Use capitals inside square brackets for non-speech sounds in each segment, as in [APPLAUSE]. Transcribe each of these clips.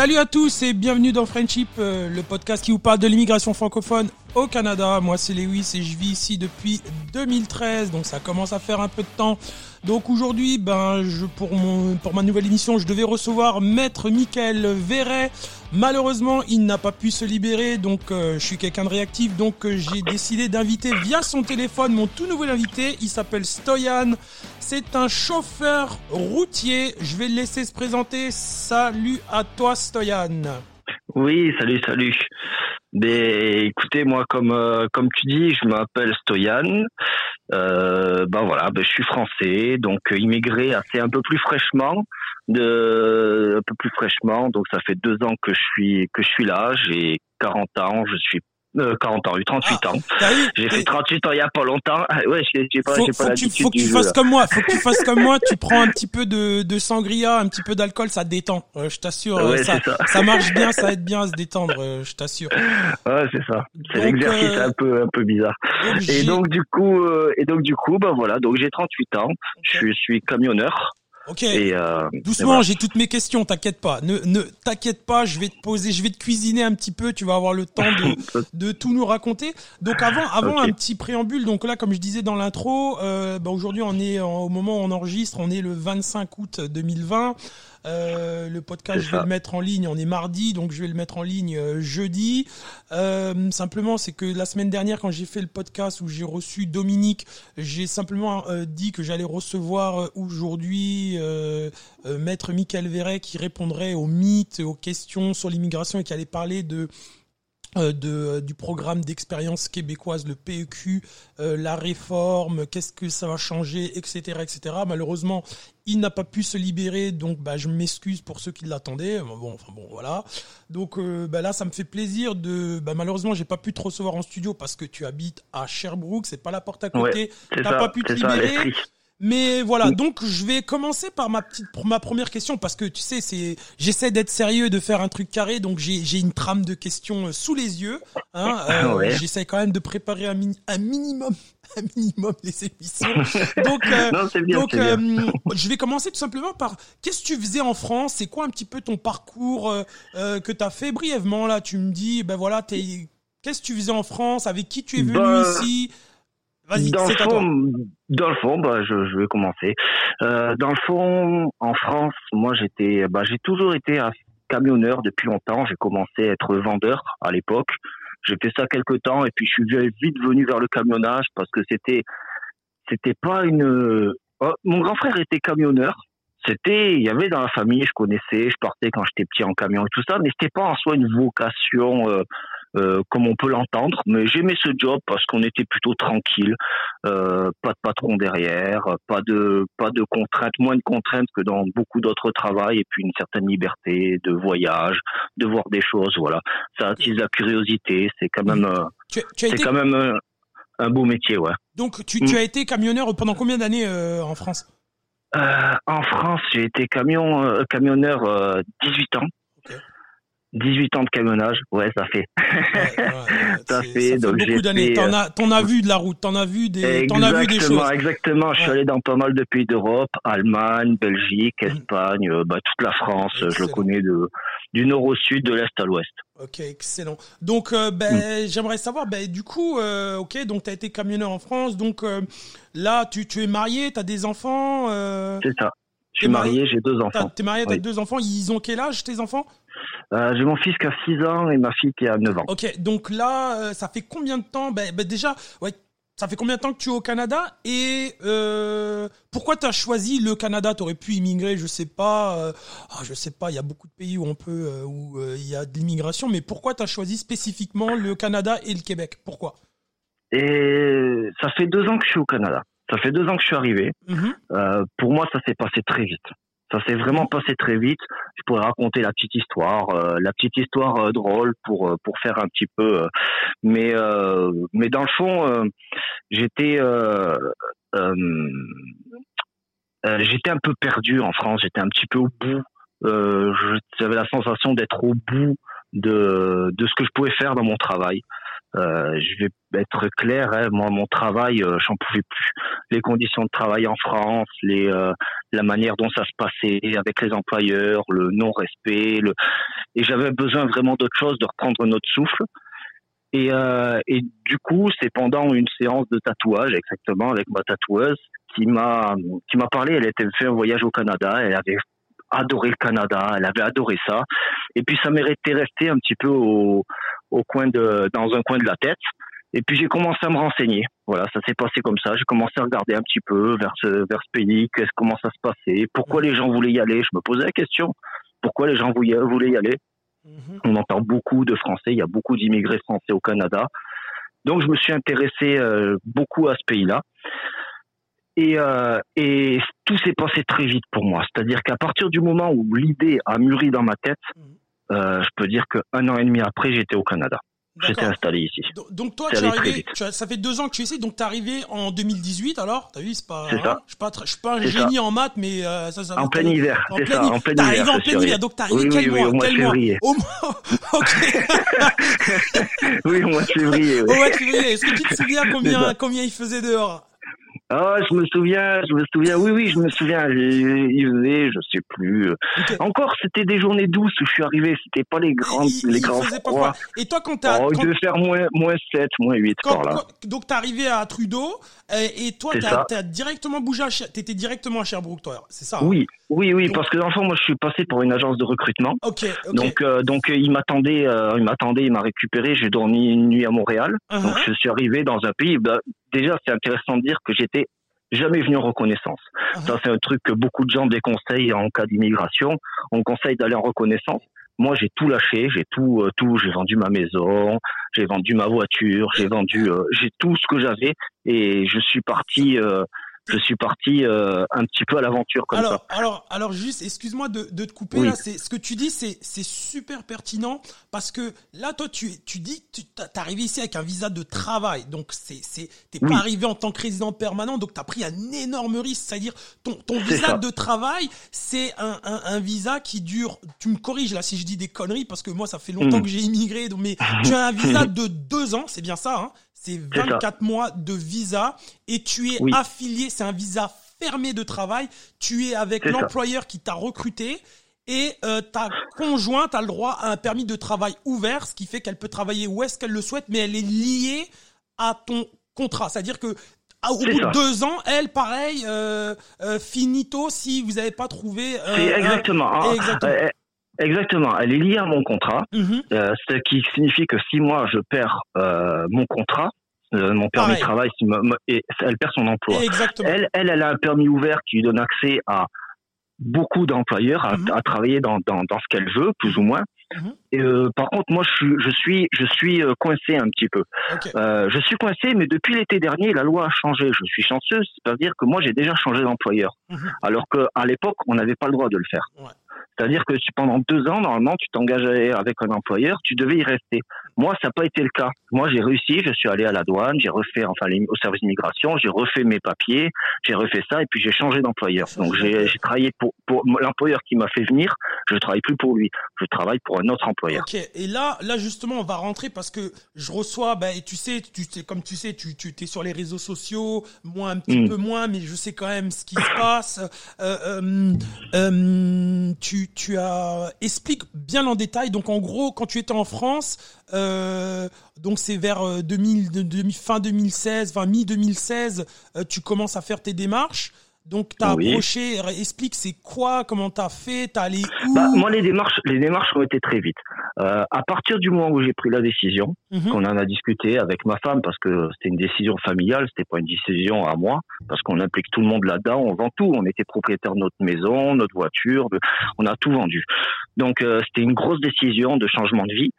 Salut à tous et bienvenue dans Friendship, euh, le podcast qui vous parle de l'immigration francophone au Canada. Moi c'est Lewis et je vis ici depuis 2013, donc ça commence à faire un peu de temps. Donc aujourd'hui, ben, je, pour, mon, pour ma nouvelle émission, je devais recevoir Maître Michael Verret. Malheureusement, il n'a pas pu se libérer, donc euh, je suis quelqu'un de réactif, donc euh, j'ai décidé d'inviter via son téléphone mon tout nouvel invité. Il s'appelle Stoyan. C'est un chauffeur routier. Je vais le laisser se présenter. Salut à toi, Stoyan. Oui, salut, salut. Mais écoutez, moi, comme euh, comme tu dis, je m'appelle Stoyan. Euh, ben voilà, ben je suis français, donc immigré assez un peu plus fraîchement, de un peu plus fraîchement. Donc ça fait deux ans que je suis que je suis là. J'ai 40 ans, je suis euh, 40 ans, 38 Ah, ans. t'as vu J'ai fait 38 ans il y a pas longtemps. Ah, ouais, j'ai pas, faut, j'ai faut pas que tu, faut que tu fasses là. comme moi. Faut que tu fasses comme moi. Tu [LAUGHS] prends un petit peu de, de sangria, un petit peu d'alcool, ça détend. Euh, je t'assure, euh, Ouais, ça, ça. ça marche bien, ça aide bien à se détendre. euh, je t'assure. Ouais, c'est ça. C'est l'exercice un peu un peu bizarre. Donc, Et donc du coup, et donc du coup, ben voilà, donc j'ai 38 ans. Je suis camionneur ok. et euh, Doucement, voilà. j'ai toutes mes questions. T'inquiète pas. Ne, ne t'inquiète pas. Je vais te poser, je vais te cuisiner un petit peu. Tu vas avoir le temps de, [LAUGHS] de tout nous raconter. Donc avant, avant un petit préambule. Donc là, comme je disais dans l'intro, euh, bah, aujourd'hui on est en- au moment où on enregistre, on est le 25 août 2020. Euh, le podcast, je vais le mettre en ligne. On est mardi, donc je vais le mettre en ligne euh, jeudi. Euh, simplement, c'est que la semaine dernière, quand j'ai fait le podcast où j'ai reçu Dominique, j'ai simplement euh, dit que j'allais recevoir euh, aujourd'hui euh, euh, Maître Michael Verret qui répondrait aux mythes, aux questions sur l'immigration et qui allait parler de euh, de, euh, du programme d'expérience québécoise, le PEQ, euh, la réforme, qu'est-ce que ça va changer, etc., etc. Malheureusement, il n'a pas pu se libérer, donc bah, je m'excuse pour ceux qui l'attendaient. Bon, enfin bon, voilà. Donc bah, là, ça me fait plaisir de. Bah, malheureusement, j'ai pas pu te recevoir en studio parce que tu habites à Sherbrooke, c'est pas la porte à côté. c'est t'as pas pu te ça libérer. Mais voilà, donc je vais commencer par ma petite, ma première question parce que tu sais, c'est, j'essaie d'être sérieux, de faire un truc carré, donc j'ai, j'ai une trame de questions euh, sous les yeux. Hein, [LAUGHS] euh, Ouais. J'essaie quand même de préparer un, mini- un minimum, [LAUGHS] un minimum les émissions. Donc, euh, [LAUGHS] Non, bien, donc, euh, je vais commencer tout simplement par qu'est-ce que tu faisais en France? C'est quoi un petit peu ton parcours euh, euh, que tu as fait brièvement là? Tu me dis, ben voilà, t'es, qu'est-ce que tu faisais en France? Avec qui tu es venu Bah, ici? Vas-y, dans dans le fond, bah, je, je vais commencer. Euh, dans le fond, en France, moi, j'étais, bah, j'ai toujours été un camionneur depuis longtemps. J'ai commencé à être vendeur à l'époque. J'ai fait ça quelques temps et puis je suis vite venu vers le camionnage parce que c'était, c'était pas une. Oh, mon grand frère était camionneur. C'était, il y avait dans la famille, je connaissais, je partais quand j'étais petit en camion et tout ça, mais c'était pas en soi une vocation. euh, euh, comme on peut l'entendre, mais j'aimais ce job parce qu'on était plutôt tranquille, euh, pas de patron derrière, pas de pas de contraintes, moins de contraintes que dans beaucoup d'autres travails, et puis une certaine liberté de voyage, de voir des choses, voilà. Ça attise la curiosité, c'est quand même euh, Tu, tu as c'est été quand même euh, un beau métier, ouais. Donc, tu, Mm. tu as été camionneur pendant combien d'années euh, en France? Euh, en France, j'ai été camion euh, camionneur euh, 18 ans. Ok. 18 ans de camionnage, ouais, ça fait. Ouais, ouais, [LAUGHS] Ça fait, donc beaucoup j'ai d'années. fait, T'en as, t'en as vu de la route, t'en as vu des, t'en as vu des choses. exactement. Je suis allé dans pas mal de pays d'Europe, Allemagne, Belgique, Mhm. Espagne, euh, bah, toute la France. Je Excellent. le connais de, du nord au sud, de l'est à l'ouest. Ok, excellent. Donc, euh, ben, j'aimerais savoir, ben, du coup, euh, ok, donc t'as été camionneur en France, donc euh, là, tu, tu es marié, t'as des enfants, euh, C'est ça. Je suis marié j'ai deux enfants. t'es marié, t'as Oui. deux enfants, ils ont quel âge tes enfants? Euh, j'ai mon fils qui a 6 ans et ma fille qui a 9 ans. Ok, donc là, euh, ça fait combien de temps ben, ben, déjà, ouais, ça fait combien de temps que tu es au Canada et euh, pourquoi tu as choisi le Canada? Tu aurais pu immigrer, je sais pas, ah, je sais pas, il y a beaucoup de pays où on peut, où il y a de l'immigration, mais pourquoi tu as choisi spécifiquement le Canada et le Québec? Pourquoi? Et ça fait deux ans que je suis au Canada. Ça fait deux ans que je suis arrivé. Mhm. Pour moi, ça s'est passé très vite. Ça s'est vraiment passé très vite. Je pourrais raconter la petite histoire, euh, la petite histoire euh, drôle pour euh, pour faire un petit peu. euh, mais euh, mais dans le fond, j'étais j'étais un peu perdu en France. J'étais un petit peu au bout. J'avais la sensation d'être au bout de de ce que je pouvais faire dans mon travail. Euh, je vais être clair, hein, moi mon travail, euh, j'en pouvais plus. Les conditions de travail en France, les euh, la manière dont ça se passait avec les employeurs, le non-respect, le et j'avais besoin vraiment d'autre chose, de reprendre notre souffle. Et, euh, et du coup, c'est pendant une séance de tatouage, exactement, avec ma tatoueuse, qui m'a qui m'a parlé. Elle était fait un voyage au Canada. Elle avait adoré le Canada. Elle avait adoré ça. Et puis ça m'était resté un petit peu au, au coin de dans un coin de la tête. Et puis j'ai commencé à me renseigner. Voilà, ça s'est passé comme ça. J'ai commencé à regarder un petit peu vers ce vers ce pays, qu'est-ce comment ça se passait, pourquoi les gens voulaient y aller? Je me posais la question pourquoi les gens voulaient y aller? Mhm. On entend beaucoup de Français, il y a beaucoup d'immigrés français au Canada. Donc je me suis intéressé euh, beaucoup à ce pays-là. Et, euh, et tout s'est passé très vite pour moi. C'est-à-dire qu'à partir du moment où l'idée a mûri dans ma tête, mhm. Je peux dire qu'un an et demi après, j'étais au Canada. J'étais installé ici. Donc, toi, tu es arrivé, ça fait deux ans que tu es ici, donc tu es arrivé en 2018 alors? T'as vu, c'est pas. C'est ça. Je suis pas, je suis pas un génie en maths, mais euh, ça, ça. En plein hiver, c'est ça. En plein hiver. T'es arrivé en plein hiver, donc t'es arrivé oui, quel oui, mois [LAUGHS] [LAUGHS] oui, au mois? Quel de mois? février. Au mois. ok. oui, au mois de février. Oui. Au mois de février. Est-ce que tu te souviens combien, combien il faisait dehors? Ah, je me souviens, je me souviens. Oui, oui, je me souviens. Il faisait, je sais plus. Encore, c'était des journées douces où je suis arrivé. C'était pas les grandes, il, les il grands froids. froid. Et toi, quand t'as, Oh, il quand- devait faire moins, moins 7, moins 8 quand- par là. quand- donc t'es arrivé à Trudeau et toi t'as, directement bougé à t'étais directement à Sherbrooke toi, c'est ça hein Oui, oui, oui, Donc- parce que dans le fond, moi, je suis passé pour une agence de recrutement. Ok, ok. Donc, euh, donc, euh, il m'attendait, euh, il m'attendait, il m'a récupéré. J'ai dormi une nuit à Montréal. Uh-huh. Donc, je suis arrivé dans un pays. bah, déjà, c'est intéressant de dire que j'étais jamais venu en reconnaissance. Uh-huh. Ça, c'est un truc que beaucoup de gens déconseillent en cas d'immigration. On conseille d'aller en reconnaissance. Moi, j'ai tout lâché, j'ai tout, euh, tout. J'ai vendu ma maison, j'ai vendu ma voiture, j'ai vendu, euh, j'ai tout ce que j'avais et je suis parti. euh, je suis parti euh, un petit peu à l'aventure comme ça. alors, alors, alors, juste, excuse-moi de, de te couper Oui. là. C'est ce que tu dis, c'est c'est super pertinent parce que là, toi, tu tu dis, tu t'es arrivé ici avec un visa de travail, donc c'est c'est t'es Oui. pas arrivé en tant que résident permanent, donc t'as pris un énorme risque, c'est-à-dire ton ton visa ça. de travail, c'est un, un un visa qui dure. Tu me corriges là si je dis des conneries parce que moi, ça fait longtemps Mm. que j'ai immigré, donc mais [LAUGHS] tu as un visa de deux ans, c'est bien ça, hein? C'est C'est ça. 24 mois de visa et tu es Oui. affilié, c'est un visa fermé de travail. Tu es avec l'employeur qui t'a recruté et euh, ta conjointe a le droit à un permis de travail ouvert, ce qui fait qu'elle peut travailler où est-ce qu'elle le souhaite, mais elle est liée à ton contrat. C'est-à-dire que au bout ça. de deux ans, elle, pareil, euh, euh, finito si vous n'avez pas trouvé. exactement. Exactement. Exactement. Elle est liée à mon contrat, Mhm. euh, ce qui signifie que si moi je perds euh, mon contrat, euh, mon permis Pareil. de travail, si et elle perd son emploi. Exactement. Elle, elle, elle a un permis ouvert qui lui donne accès à beaucoup d'employeurs à, Mhm. à travailler dans, dans, dans ce qu'elle veut, plus ou moins. Mhm. Et, euh, par contre, moi, je suis, je suis, je suis euh, coincé un petit peu. Euh, je suis coincé, mais depuis l'été dernier, la loi a changé. Je suis chanceux, c'est-à-dire que moi, j'ai déjà changé d'employeur, alors qu'à l'époque, on n'avait pas le droit de le faire. Ouais. C'est-à-dire que pendant deux ans, normalement, tu t'engageais avec un employeur, tu devais y rester. Moi, ça n'a pas été le cas. Moi, j'ai réussi, je suis allé à la douane, j'ai refait, enfin, les- au service d'immigration, j'ai refait mes papiers, j'ai refait ça, et puis j'ai changé d'employeur. Donc, j'ai travaillé pour, pour l'employeur qui m'a fait venir, je travaille plus pour lui, je travaille pour un autre employeur. Ok, et là, là justement, on va rentrer parce que je reçois, bah, et tu sais, tu sais, comme tu sais, tu, tu es sur les réseaux sociaux, moi un petit Mm. peu moins, mais je sais quand même ce qui se passe. Euh, euh, euh, tu, tu as explique bien en détail. Donc en gros, quand tu étais en France, euh, donc c'est vers euh, 2000, de- de- fin 2016, enfin mi 2016, euh, tu commences à faire tes démarches. Donc t'as Oui. approché, explique c'est quoi, comment t'as fait, t'as allé où Bah, moi, les démarches, les démarches ont été très vite. Euh, à partir du moment où j'ai pris la décision, Mhm. qu'on en a discuté avec ma femme parce que c'était une décision familiale, c'était pas une décision à moi parce qu'on implique tout le monde là-dedans, on vend tout, on était propriétaire de notre maison, notre voiture, on a tout vendu. Donc euh, c'était une grosse décision de changement de vie.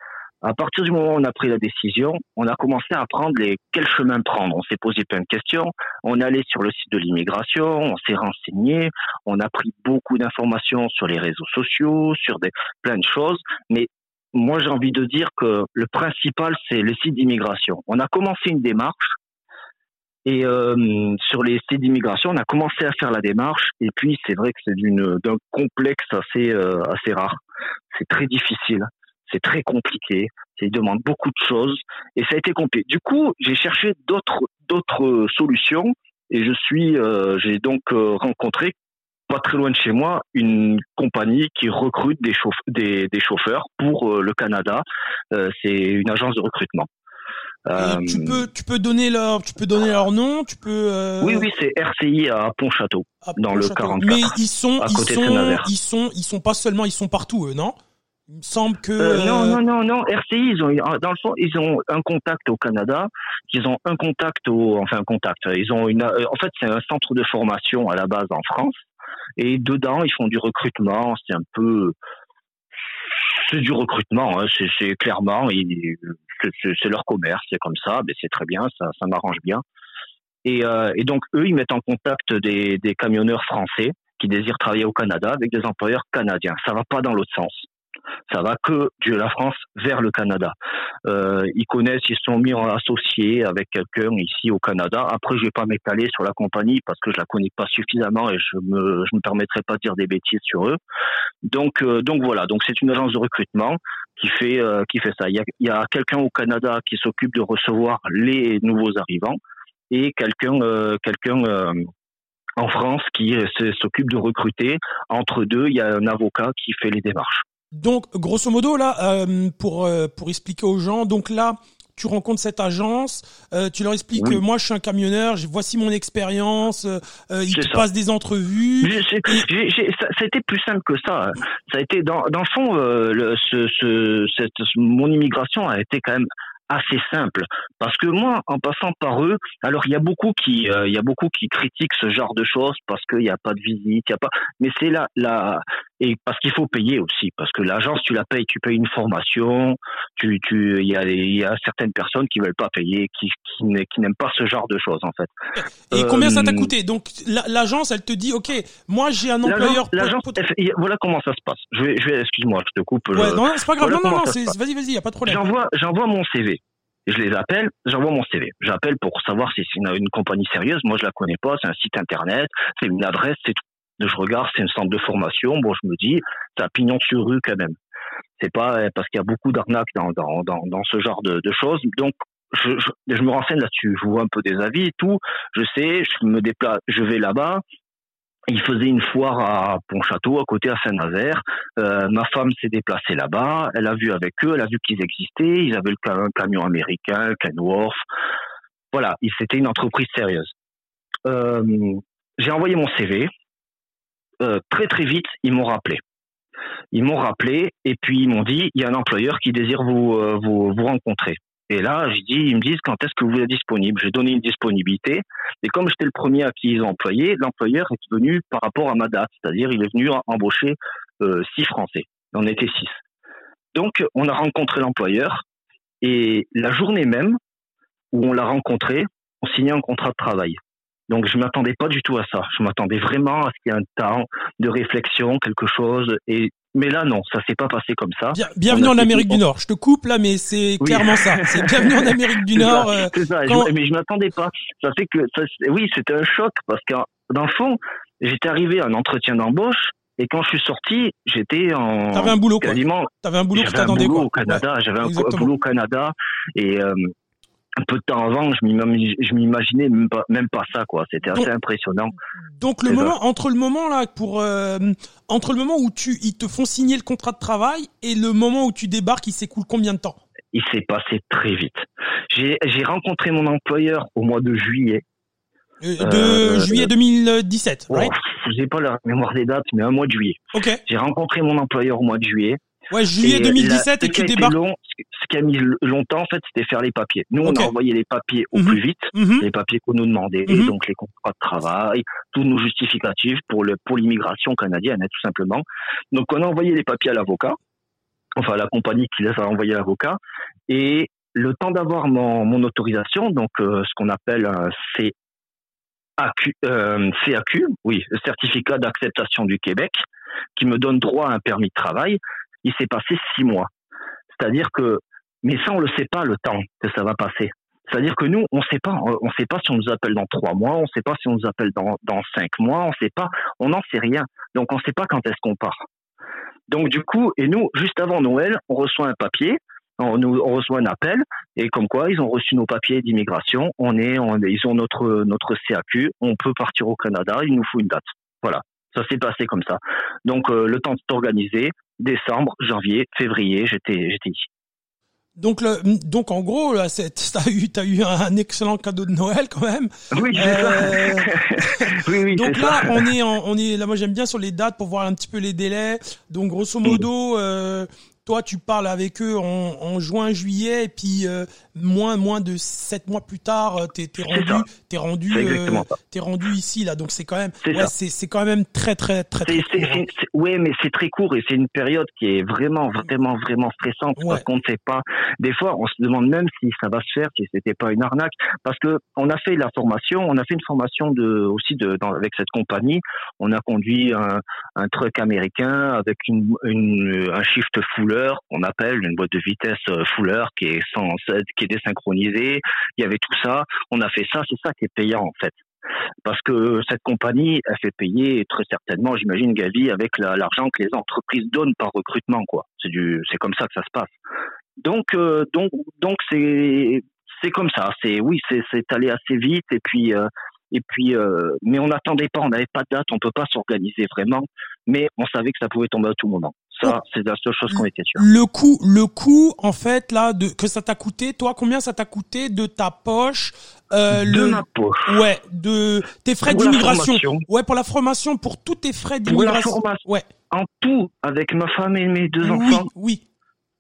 À partir du moment où on a pris la décision, on a commencé à apprendre les quel chemin prendre. On s'est posé plein de questions. On est allé sur le site de l'immigration, on s'est renseigné, on a pris beaucoup d'informations sur les réseaux sociaux, sur des plein de choses. Mais moi, j'ai envie de dire que le principal, c'est le site d'immigration. On a commencé une démarche et euh, sur les sites d'immigration, on a commencé à faire la démarche. Et puis, c'est vrai que c'est d'un complexe assez euh, assez rare. C'est très difficile. C'est très compliqué, ça demande beaucoup de choses et ça a été compliqué. Du coup, j'ai cherché d'autres d'autres solutions et je suis euh, j'ai donc euh, rencontré pas très loin de chez moi une compagnie qui recrute des, des, des chauffeurs pour euh, le Canada. c'est une agence de recrutement. tu peux tu peux donner leur tu peux donner leur nom tu peux oui oui c'est RCI à Pontchâteau dans le 44 mais ils sont ils sont ils sont ils sont pas seulement ils sont partout eux non? Il me semble que euh, non non non non RCI ils ont dans le fond ils ont un contact au Canada, ils ont un contact au enfin un contact ils ont une euh, en fait c'est un centre de formation à la base en France et dedans ils font du recrutement c'est un peu c'est du recrutement hein, c'est clairement c'est leur commerce c'est comme ça mais c'est très bien ça ça m'arrange bien. Et, euh, et donc eux ils mettent en contact des, des camionneurs français qui désirent travailler au Canada avec des employeurs canadiens. Ça va pas dans l'autre sens ça va que de la France vers le Canada. Euh, ils connaissent, ils sont mis en associé avec quelqu'un ici au Canada. Après, je vais pas m'étaler sur la compagnie parce que je la connais pas suffisamment et je me je me permettrai pas de dire des bêtises sur eux. Donc euh, donc voilà, donc c'est une agence de recrutement qui fait euh, qui fait ça. Il y a, y a quelqu'un au Canada qui s'occupe de recevoir les nouveaux arrivants et quelqu'un euh, quelqu'un en France qui s'occupe de recruter. Entre deux, il y a un avocat qui fait les démarches. Donc, grosso modo, là, euh, pour, euh, pour expliquer aux gens, donc là, tu rencontres cette agence, euh, tu leur expliques que moi je suis un camionneur, voici mon expérience, euh, ils te passent des entrevues. ça, a été plus simple que ça. Hein. Ça a été dans, dans le fond, le, ce, ce, cette, mon immigration a été quand même assez simple parce que moi en passant par eux alors il y a beaucoup qui euh, il y a beaucoup qui critiquent ce genre de choses parce qu'il n'y a pas de visite il y a pas mais c'est là là et parce qu'il faut payer aussi parce que l'agence tu la payes tu payes une formation tu tu il y a il y a certaines personnes qui veulent pas payer qui qui, qui n'aiment pas ce genre de choses en fait et combien ça t'a euh, coûté? Donc l'agence elle te dit ok moi j'ai un employeur l'agence voilà comment ça se passe je vais je vais excuse-moi je te coupe ouais, non, c'est pas grave non non non vas-y vas-y y a pas de problème j'envoie j'envoie mon CV je les appelle, j'envoie mon CV. J'appelle pour savoir si c'est une, compagnie sérieuse. Moi, je la connais pas. C'est un site internet, c'est une adresse, c'est tout. Je regarde, c'est un centre de formation. Bon, je me dis, un pignon sur rue quand même. C'est pas euh, parce qu'il y a beaucoup d'arnaques dans, dans, dans, ce genre de, choses. Donc, je me renseigne là-dessus. Je vois un peu des avis et tout. Je sais, je me déplace, je vais là-bas il faisait une foire à Pontchâteau, à côté à Saint-Nazaire. Euh, ma femme s'est déplacée là-bas. Elle a vu avec eux, elle a vu qu'ils existaient. Ils avaient le, un camion américain, Kenworth. Voilà, c'était une entreprise sérieuse. Euh, j'ai envoyé mon CV. Euh, très très vite, ils m'ont rappelé. Ils m'ont rappelé et puis ils m'ont dit il y a un employeur qui désire vous euh, vous, rencontrer. Et là, je dis, ils me disent quand est-ce que vous êtes disponible? J'ai donné une disponibilité. Et comme j'étais le premier à qui ils ont employé, l'employeur est venu par rapport à ma date. C'est-à-dire, il est venu embaucher euh, six Français. On était six. Donc, on a rencontré l'employeur. Et la journée même où on l'a rencontré, on signait un contrat de travail. Donc je m'attendais pas du tout à ça. Je m'attendais vraiment à ce qu'il y ait un temps de réflexion, quelque chose. Et mais là, non, ça s'est pas passé comme ça. bienvenue en Amérique du Nord. Je te coupe là, mais c'est clairement ça. [LAUGHS] C'est bienvenue en Amérique du Nord. Euh, c'est ça. mais je m'attendais pas. Ça fait que, ça, oui, c'était un choc parce que dans le fond, j'étais arrivé à un entretien d'embauche et quand je suis sorti, j'étais en. T'avais un boulot quasiment. T'avais un boulot qui t'attendait quoi. Au Canada, j'avais un, boulot au Canada et euh, un peu de temps avant, je m'imaginais même pas, même pas ça, quoi. C'était assez impressionnant. Donc le moment, entre le moment là, pour euh, entre le moment où tu, ils te font signer le contrat de travail et le moment où tu débarques, il s'écoule combien de temps? Il s'est passé très vite. J'ai rencontré mon employeur au mois de juillet. Euh, de euh, juillet 2017, right? J'ai pas la mémoire des dates, mais un mois de juillet. Ok. J'ai rencontré mon employeur au mois de juillet. Ouais, juillet 2017 et tu débarques. ce qui a mis longtemps, en fait, c'était faire les papiers. Nous, on a envoyé les papiers au mhm. plus vite, mhm. les papiers qu'on nous demandait, mhm. donc les contrats de travail, tous nos justificatifs pour le pour l'immigration canadienne, hein, tout simplement. Donc, on a envoyé les papiers à l'avocat, enfin à la compagnie qui les a envoyés à l'avocat, et le temps d'avoir mon, mon autorisation, donc euh, ce qu'on appelle un CAQ, euh, CAQ, oui, le certificat d'acceptation du Québec, qui me donne droit à un permis de travail il s'est passé six mois. C'est-à-dire que, mais ça, on le sait pas le temps que ça va passer. C'est-à-dire que nous, on sait pas, on sait pas si on nous appelle dans trois mois, on sait pas si on nous appelle dans, dans cinq mois, on sait pas, on n'en sait rien. Donc on sait pas quand est-ce qu'on part. Donc du coup, et nous, juste avant Noël, on reçoit un papier, on, nous, on reçoit un appel, et comme quoi ils ont reçu nos papiers d'immigration, on est, on, ils ont notre notre CAQ, on peut partir au Canada, il nous faut une date. Voilà, ça s'est passé comme ça. Donc euh, le temps de s'organiser, décembre, janvier, février, j'étais j'étais ici. Donc, le, donc en gros, là, [LAUGHS] t'as eu, as eu un excellent cadeau de Noël quand même. Oui, euh... [LAUGHS] oui, oui Donc là, ça. on est, en, on est là. Moi, j'aime bien sur les dates pour voir un petit peu les délais. Donc, grosso modo, euh, toi, tu parles avec eux en, en juin, juillet, et puis euh, moins, moins de sept mois plus tard, euh, t'es es rendu, t'es rendu, euh, rendu ici là. Donc c'est quand même, ouais, c'est c'est quand même très, très, très. très court, hein. ouais, mais c'est très court et c'est une période qui est vraiment, vraiment, vraiment stressante Ouais. parce qu'on ne sait pas. Des fois, on se demande même si ça va se faire, si c'était pas une arnaque, parce que on a fait la formation, on a fait une formation de aussi de dans, avec cette compagnie. On a conduit un, un truck américain avec une, une un shift fuller qu'on appelle une boîte de vitesse euh, fuller qui est sans qui est désynchronisée. Il y avait tout ça. On a fait ça. C'est ça qui est payant en fait. Parce que cette compagnie, elle fait payer très certainement, j'imagine, Gavi, avec la- l'argent que les entreprises donnent par recrutement, quoi. C'est du, c'est comme ça que ça se passe. Donc, euh, donc, donc c'est, c'est comme ça. C'est, oui, c'est, c'est allé assez vite et puis, euh, et puis, mais on n'attendait pas, on n'avait pas de date, on peut pas s'organiser vraiment, mais on savait que ça pouvait tomber à tout moment. Ça, c'est la seule chose qu'on était sûr. Le coût, le coût, en fait, là, de que ça t'a coûté, toi, combien ça t'a coûté de ta poche, euh, de le, ma poche. ouais, de tes frais d'immigration, ouais, pour la formation, pour tous tes frais Pour la d'immigration, formation. ouais, En tout, avec ma femme et mes deux oui, enfants, oui,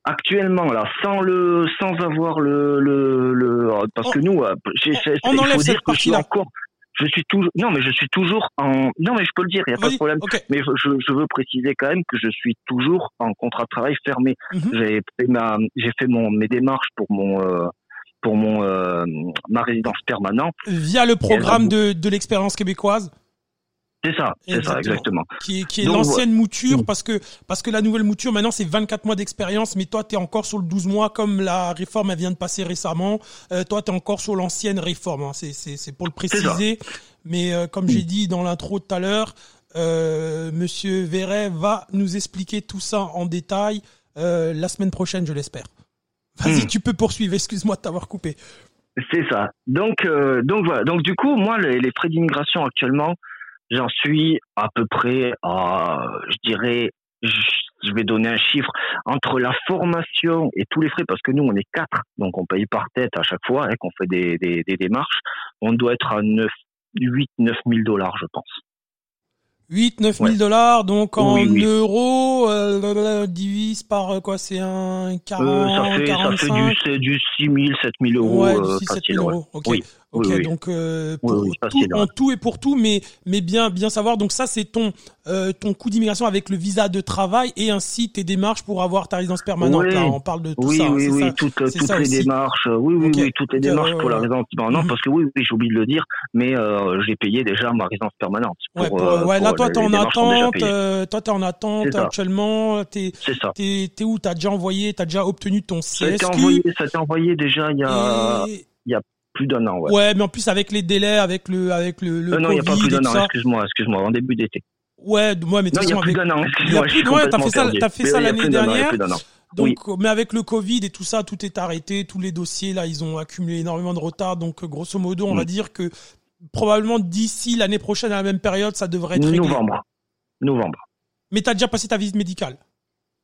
actuellement là, sans le, sans avoir le, le, le parce que nous, euh, on il enlève faut cette dire que je suis partie-là. encore, je suis toujours, non mais je suis toujours en, non mais je peux le dire, il y a pas de problème. ok, Mais je, je veux préciser quand même que je suis toujours en contrat de travail fermé. Mhm. J'ai fait ma, j'ai fait mon mes démarches pour mon, euh, pour mon euh, ma résidence permanente. via le programme de, de l'expérience québécoise, C'est ça, c'est ça Exactement. qui est, qui est Donc, l'ancienne mouture, Mm. parce que, parce que la nouvelle mouture, maintenant, c'est 24 mois d'expérience, mais toi, t'es encore sur le 12 mois, comme la réforme, elle vient de passer récemment. Euh, toi, t'es encore sur l'ancienne réforme, hein. c'est, pour le préciser. Mais, euh, comme j'ai dit dans l'intro tout à l'heure, euh, Monsieur Verret va nous expliquer tout ça en détail, euh, la semaine prochaine, je l'espère. Vas-y, Mm. tu peux poursuivre, excuse-moi de t'avoir coupé. C'est ça. Donc, donc voilà. Donc du coup, moi, les, les frais d'immigration actuellement, j'en suis à peu près à, je dirais, je vais donner un chiffre entre la formation et tous les frais, parce que nous, on est quatre, donc on paye par tête à chaque fois, hein, qu'on fait des, des, des démarches. On doit être à 9, 8, 9 000 dollars, je pense. 8, 9 000 Ouais. dollars, donc en Oui, oui. euros, euh, divise par euh, quoi, c'est un 40, Euh, ça fait, ça 45 fait du, c'est du 6 000, 7 000 euros ouais, euh, 6 7 facile. 000 ouais. euros. Ok, Oui, ok. oui, oui. Donc euh, Oui, pour oui, tout, en tout et pour tout, mais mais bien bien savoir. Donc ça, c'est ton euh, ton coût d'immigration avec le visa de travail et ainsi tes démarches pour avoir ta résidence permanente. Oui. Là, on parle de tout oui, ça. hein, oui, c'est oui, ça. toutes, toutes ça les aussi. démarches, euh, oui, oui, oui, toutes les démarches pour la résidence permanente, Mhm. parce que oui, oui, j'ai oublié de le dire, mais euh, j'ai payé déjà ma résidence permanente. Pour, Ouais, pour- euh, là, toi, t'es en déjà attente. euh, toi, t'es en attente actuellement. T'es C'est ça. t'es t'es où? T'as déjà envoyé T'as déjà obtenu ton a CSQ ça a été envoyé déjà il y a et- plus d'un an, ouais. Ouais, mais en plus avec les délais, avec le, avec le, le Euh, non, il n'y a pas plus d'un an, ça. excuse-moi, excuse-moi, en début d'été. Ouais, ouais, mais Non, il y a plus d'un an, excuse-moi, je suis ouais, t'as fait ça- perdu. t'as fait Mais ça il y a l'année dernière. plus d'un an. donc, mais avec le Covid et tout ça, tout est arrêté, tous les dossiers là, ils ont accumulé énormément de retard. Donc, grosso modo, on Mm. va dire que probablement d'ici l'année prochaine à la même période, ça devrait être réglé. Novembre. Novembre. Mais t'as déjà passé ta visite médicale?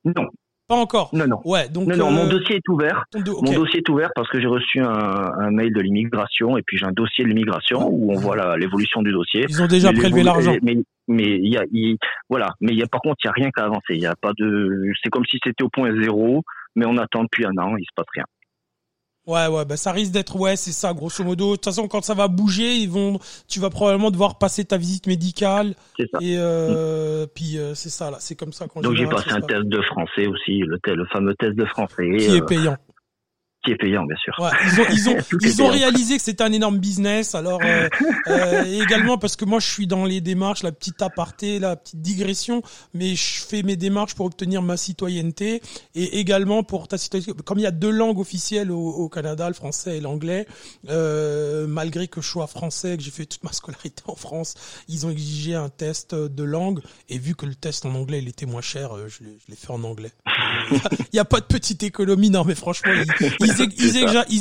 Non, Pas encore. non, non. Ouais, donc. Non, non, mon euh, dossier est ouvert. Mon dossier est ouvert parce que j'ai reçu un, un mail de l'immigration et puis j'ai un dossier de l'immigration où on voit la- l'évolution du dossier. Ils ont déjà Mais prélevé l'argent. Mais mais il y a il- voilà, mais il y a par contre il y a rien qu'à avancer. Il y a pas de c'est comme si c'était au point zéro, mais on attend depuis un an, il se passe rien. Ouais, ouais, bah ça risque d'être, ouais, c'est ça, grosso modo. De toute façon, quand ça va bouger, ils vont, tu vas probablement devoir passer ta visite médicale. C'est ça. Et euh, puis euh, c'est ça là, c'est comme ça qu'on Donc j'ai passé un test de français aussi, le, le fameux test de français qui euh, est payant. Qui est payant, bien sûr. Ouais, ils ont, ils ont, [LAUGHS] ils ont réalisé que c'était un énorme business. Alors euh, [LAUGHS] euh, également parce que moi je suis dans les démarches, la petite aparté, la petite digression, mais je fais mes démarches pour obtenir ma citoyenneté et également pour ta citoyenneté. Comme il y a deux langues officielles au, au Canada, le français et l'anglais, euh, malgré que je sois français, que j'ai fait toute ma scolarité en France, ils ont exigé un test de langue et vu que le test en anglais il était moins cher, euh, je l'ai fait en anglais. [LAUGHS] Il n'y a, pas de petite économie, non mais franchement, ils, ils,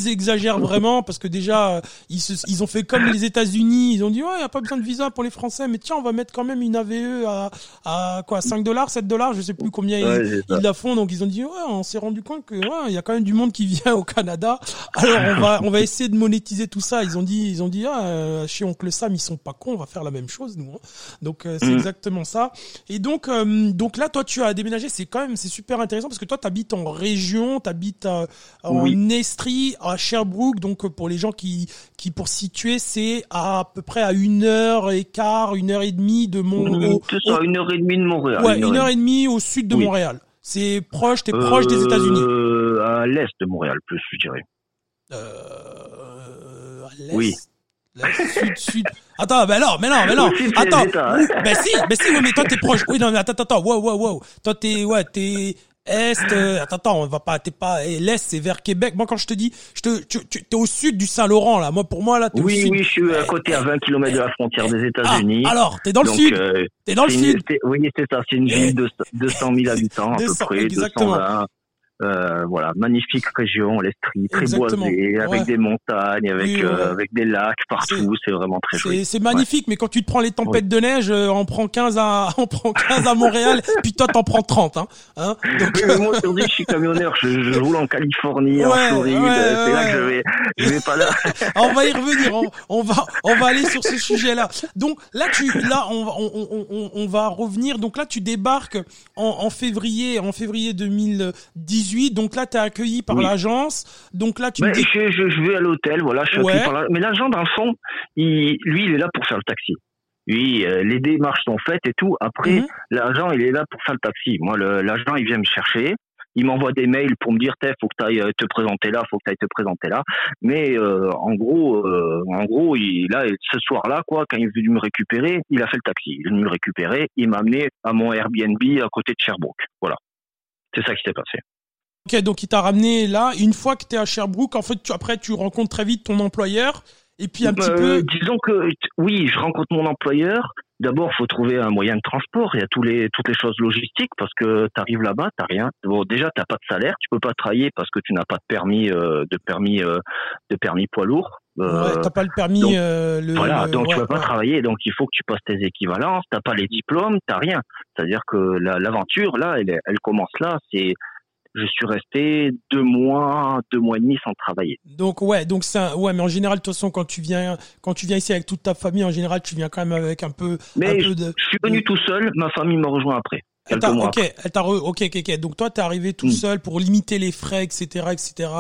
exagèrent vraiment parce que déjà, ils, ils ont fait comme les États-Unis, ils ont dit, ouais, il n'y a pas besoin de visa pour les Français, mais tiens, on va mettre quand même une AVE à, à quoi, 5 dollars, 7 dollars, je sais plus combien ils, la font, donc ils ont dit, ouais, on s'est rendu compte que, ouais, y a quand même du monde qui [LAUGHS] vient au Canada, alors on va, on va essayer de monétiser tout ça. Ils ont dit, ils ont dit, ah, euh, chez Oncle Sam, ils sont pas cons, on va faire la même chose, nous. Hein. Donc, euh, c'est mm. exactement ça. Et donc, euh, donc là, toi, tu as déménagé, c'est quand même, c'est super intéressant parce que toi, tu habites en région, tu habites en Estrie, à Sherbrooke. Donc, pour les gens qui, qui pour situer, c'est à, peu près à une heure et quart, une heure et demie de Montréal. C'est ça, une heure et demie de Montréal. Ouais, une, heure, et demie au sud de Montréal. C'est proche, t'es proche des États-Unis. À l'est de Montréal, plus, je dirais. Euh, à l'est? Oui. sud, sud. Attends, ben non, mais non, mais non. Attends. Ben si, ben si, mais toi t'es proche. Oui, non, mais attends, attends, wow, wow, wow. Toi t'es, ouais, t'es, est, euh, attends, attends, on va pas, t'es pas, l'est, c'est vers Québec. Moi, quand je te dis, je te, tu, tu es au sud du Saint-Laurent, là. Moi, pour moi, là, t'es oui, au sud. Oui, je suis à côté, à 20 km de la frontière des États-Unis. Ah, alors, t'es dans le sud. Euh, t'es dans le sud. oui, c'est ça. C'est une ville de 200 000 habitants, à peu près. Exactement. 220. Euh, voilà, magnifique région, l'Estrie, très boisée, avec des montagnes, avec euh, avec des lacs partout, c'est vraiment très joli. C'est magnifique, mais quand tu te prends les tempêtes de neige, euh, on prend 15 à [LAUGHS] on prend 15 à Montréal, [LAUGHS] puis toi t'en prends 30 hein. hein Donc... moi aujourd'hui je suis camionneur, je, je, [LAUGHS] roule en Californie, en Floride, c'est là que je vais je vais pas là. on va y revenir, on, on, va on va aller sur ce sujet-là. Donc là tu là on, on, on, on va revenir donc là tu débarques en, en février en février 2018 donc là, tu es accueilli par l'agence. Donc là, tu je, je, vais à l'hôtel, voilà. Je suis par Mais l'agent, dans le fond, il, lui, il est là pour faire le taxi. Lui, euh, les démarches sont faites et tout. Après, mhm. l'agent, il est là pour faire le taxi. Moi, l'agent, il vient me chercher. Il m'envoie des mails pour me dire, il faut que tu ailles euh, te présenter là, faut que tu ailles te présenter là. Mais euh, en gros, en gros, il, là, ce soir-là, quoi, quand il est venu me récupérer, il a fait le taxi. Il est venu me récupérer. Il m'a amené à mon Airbnb à côté de Sherbrooke. Voilà. C'est ça qui s'est passé. Ok, donc il t'a ramené là. Une fois que tu es à Sherbrooke, en fait, tu, après, tu rencontres très vite ton employeur. Et puis un petit peu. Euh, disons que oui, je rencontre mon employeur. D'abord, faut trouver un moyen de transport. Il y a tous les, toutes les choses logistiques parce que tu arrives là-bas, t'as rien. Bon, déjà, t'as pas de salaire, tu peux pas travailler parce que tu n'as pas de permis, euh, de permis, euh, de permis poids lourd. Euh, ouais, t'as pas le permis. Donc, le, voilà, donc tu peux pas travailler, donc il faut que tu passes tes équivalences. T'as pas les diplômes, t'as rien. C'est-à-dire que l'aventure là, elle, elle commence là. C'est je suis resté deux mois, deux mois et demi sans travailler. Donc ouais, donc ça, ouais, mais en général, de toute façon, quand tu viens, quand tu viens ici avec toute ta famille, en général, tu viens quand même avec un peu. Mais un peu de... je suis venu tout seul, ma famille me rejoint après. Elle ok, elle t'a ok, ok, ok. Donc toi, t'es arrivé tout mm. seul pour limiter les frais, etc., etc.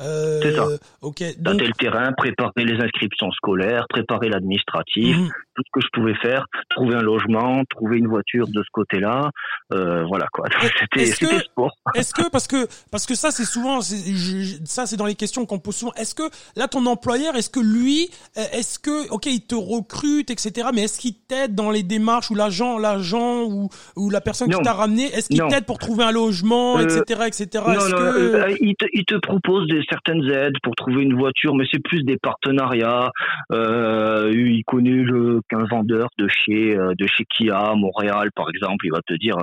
Euh, c'est ça. Ok. Donc... le terrain, préparer les inscriptions scolaires, préparer l'administratif, mhm. tout ce que je pouvais faire, trouver un logement, trouver une voiture de ce côté-là, euh, voilà quoi. [LAUGHS] C'était sport. Est-ce que parce que parce que ça c'est souvent ça c'est dans les questions qu'on pose souvent. Est-ce que là ton employeur, est-ce que lui, est-ce que ok il te recrute etc. Mais est-ce qu'il t'aide dans les démarches ou l'agent l'agent ou ou la personne qui t'a ramené, est-ce qu'il t'aide pour trouver un logement etc euh, etc. Non, non, que... Euh, il, te, il te propose des certaines aides pour trouver une voiture, mais c'est plus des partenariats. Euh, il connaît qu'un vendeur de chez euh, de chez Kia, Montréal par exemple, il va te dire,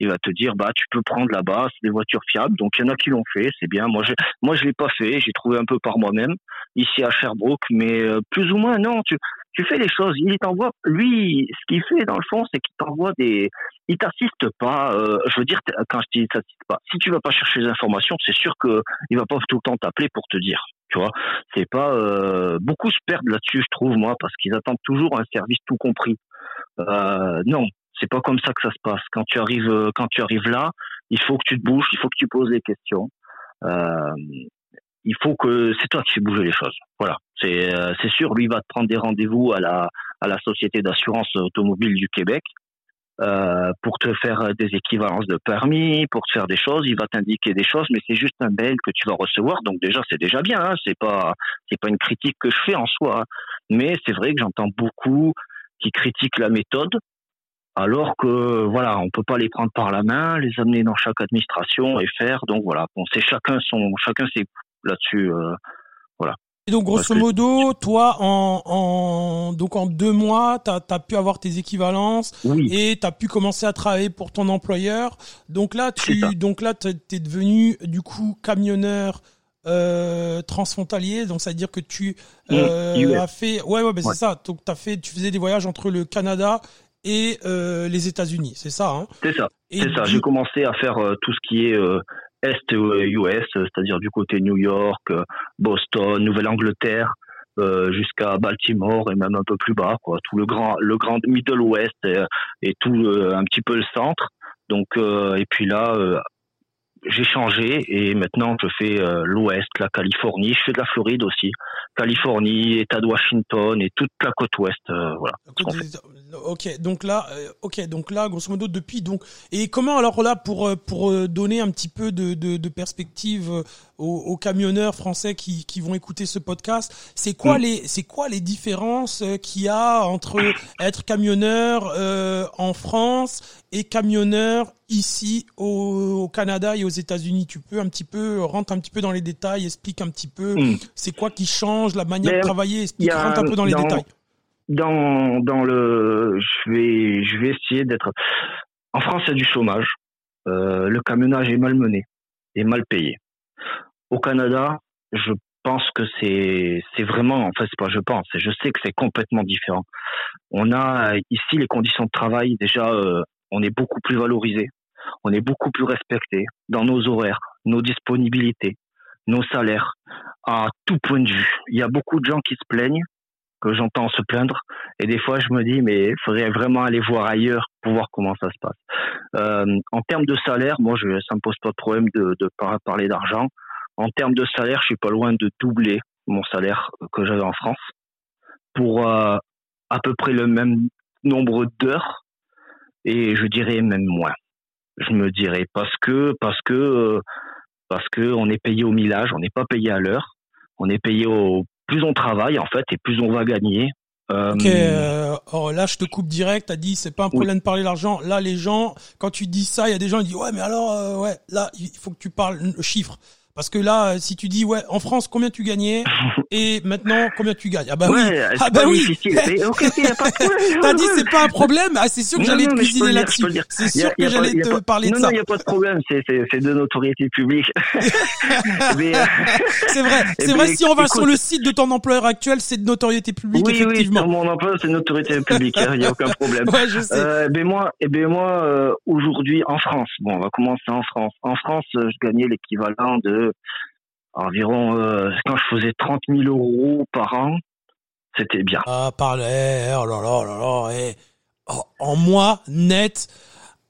il va te dire, bah tu peux prendre là-bas, c'est des voitures fiables. Donc il y en a qui l'ont fait, c'est bien. Moi je, moi l'ai pas fait, j'ai trouvé un peu par moi-même ici à Sherbrooke, mais euh, plus ou moins non. Tu, tu fais les choses. Il t'envoie, lui, ce qu'il fait dans le fond, c'est qu'il t'envoie des, il t'assiste pas. Euh, je veux dire, quand je dis t'assiste pas, si tu vas pas chercher les informations, c'est sûr que il va pas tout le temps t'appeler pour te dire. Tu vois, c'est pas euh, beaucoup se perdent là-dessus, je trouve moi, parce qu'ils attendent toujours un service tout compris. Euh, non, c'est pas comme ça que ça se passe. Quand tu arrives, quand tu arrives là, il faut que tu te bouges, il faut que tu poses des questions. Euh, il faut que c'est toi qui fais bouger les choses. Voilà, c'est euh, c'est sûr. Lui va te prendre des rendez-vous à la à la société d'assurance automobile du Québec. euh, pour te faire des équivalences de permis, pour te faire des choses, il va t'indiquer des choses, mais c'est juste un mail que tu vas recevoir. Donc déjà, c'est déjà bien. Hein, c'est pas, c'est pas une critique que je fais en soi, hein. mais c'est vrai que j'entends beaucoup qui critiquent la méthode, alors que voilà, on peut pas les prendre par la main, les amener dans chaque administration et faire. Donc voilà, bon, c'est chacun son, chacun ses là-dessus. Euh, voilà. Et donc grosso modo, toi, en, en, donc en deux mois, tu as, pu avoir tes équivalences et tu as pu commencer à travailler pour ton employeur. Donc là, tu donc là, es devenu du coup camionneur euh, transfrontalier. Donc ça veut dire que tu mmh, euh, as fait, ouais, ouais, ben c'est ça. Donc t'as fait, tu faisais des voyages entre le Canada et euh, les États-Unis, c'est ça. Hein c'est ça. C'est ça. J'ai commencé à faire tout ce qui est est US, c'est-à-dire du côté New York, euh, Boston, Nouvelle-Angleterre, euh, jusqu'à Baltimore et même un peu plus bas, quoi. Tout le grand, le grand Middle West et, et tout un petit peu le centre. Donc et puis là, j'ai changé et maintenant je fais l'Ouest, la Californie, je fais de la Floride aussi, Californie, État de Washington et toute la côte Ouest, voilà. Ok, donc là, euh, ok, donc là, grosso modo, depuis donc, et comment alors là pour euh, pour euh, donner un petit peu de, de, de perspective aux, camionneurs français qui, qui vont écouter ce podcast, c'est quoi mm. les c'est quoi les différences qu'il y a entre être camionneur en France et camionneur ici au, au Canada et aux États-Unis? Tu peux un petit peu rentrer un petit peu dans les détails, explique un petit peu mm. c'est quoi qui change la manière de travailler, explique rentre un peu dans les détails dans dans le je vais je vais essayer d'être en France il y a du chômage euh, le camionnage est mal mené et mal payé au Canada je pense que c'est c'est vraiment en fait c'est pas je pense je sais que c'est complètement différent on a ici les conditions de travail déjà euh, on est beaucoup plus valorisé on est beaucoup plus respecté dans nos horaires nos disponibilités nos salaires à tout point de vue il y a beaucoup de gens qui se plaignent que j'entends se plaindre. Et des fois, je me dis, mais il faudrait vraiment aller voir ailleurs pour voir comment ça se passe. Euh, en termes de salaire, moi, je, ça me pose pas de problème de, de parler d'argent. En termes de salaire, je suis pas loin de doubler mon salaire que j'avais en France pour euh, à peu près le même nombre d'heures et je dirais même moins. Je me dirais parce que parce que euh, parce que on est payé au millage, on n'est pas payé à l'heure, on est payé au plus on travaille en fait et plus on va gagner. Euh... Ok, euh, oh, là je te coupe direct. T'as dit c'est pas un problème de parler d'argent. Là les gens, quand tu dis ça, il y a des gens qui disent ouais mais alors euh, ouais là il faut que tu parles le chiffre. Parce que là, si tu dis ouais, en France, combien tu gagnais [LAUGHS] et maintenant combien tu gagnes? Ah bah oui, ah bah oui. [LAUGHS] T'as dit c'est pas un problème? Ah c'est sûr que j'allais te cuisiner là-dessus. C'est sûr que j'allais te parler de ça. Non, il y a pas de problème. C'est de notoriété publique. [LAUGHS] Euh, c'est vrai. C'est vrai. Si on va sur le site de ton employeur actuel, c'est de notoriété publique. Oui, effectivement. oui. Mon employeur, c'est de notoriété publique. Hein, il y a aucun problème. Ouais, je sais. Euh, ben moi, eh ben moi, euh, aujourd'hui en France. Bon, on va commencer en France. En France, je gagnais l'équivalent de environ, euh, quand je faisais 30 000 euros par an, c'était bien. Ah, par eh, oh là là là là, eh. oh, en mois net,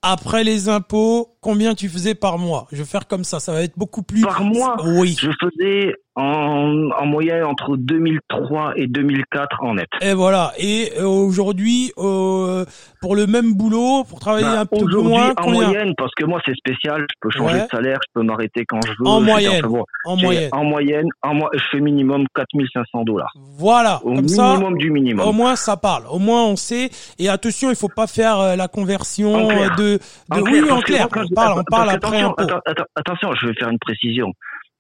après les impôts, combien tu faisais par mois? Je vais faire comme ça, ça va être beaucoup plus. Par mois? Oui. Je faisais en, en, moyenne entre 2003 et 2004 en net. Et voilà. Et euh, aujourd'hui, euh, pour le même boulot, pour travailler bah, un peu moins, en moyenne, parce que moi c'est spécial, je peux changer de salaire, je peux m'arrêter quand je veux. En moyenne. en moyenne. En moyenne, en je fais minimum 4500 dollars. Voilà. Au comme minimum ça, du minimum. Au moins ça parle. Au moins on sait. Et attention, il faut pas faire euh, la conversion de, de oui, en clair. On parle, on parle après. Attention, attention, je vais faire une précision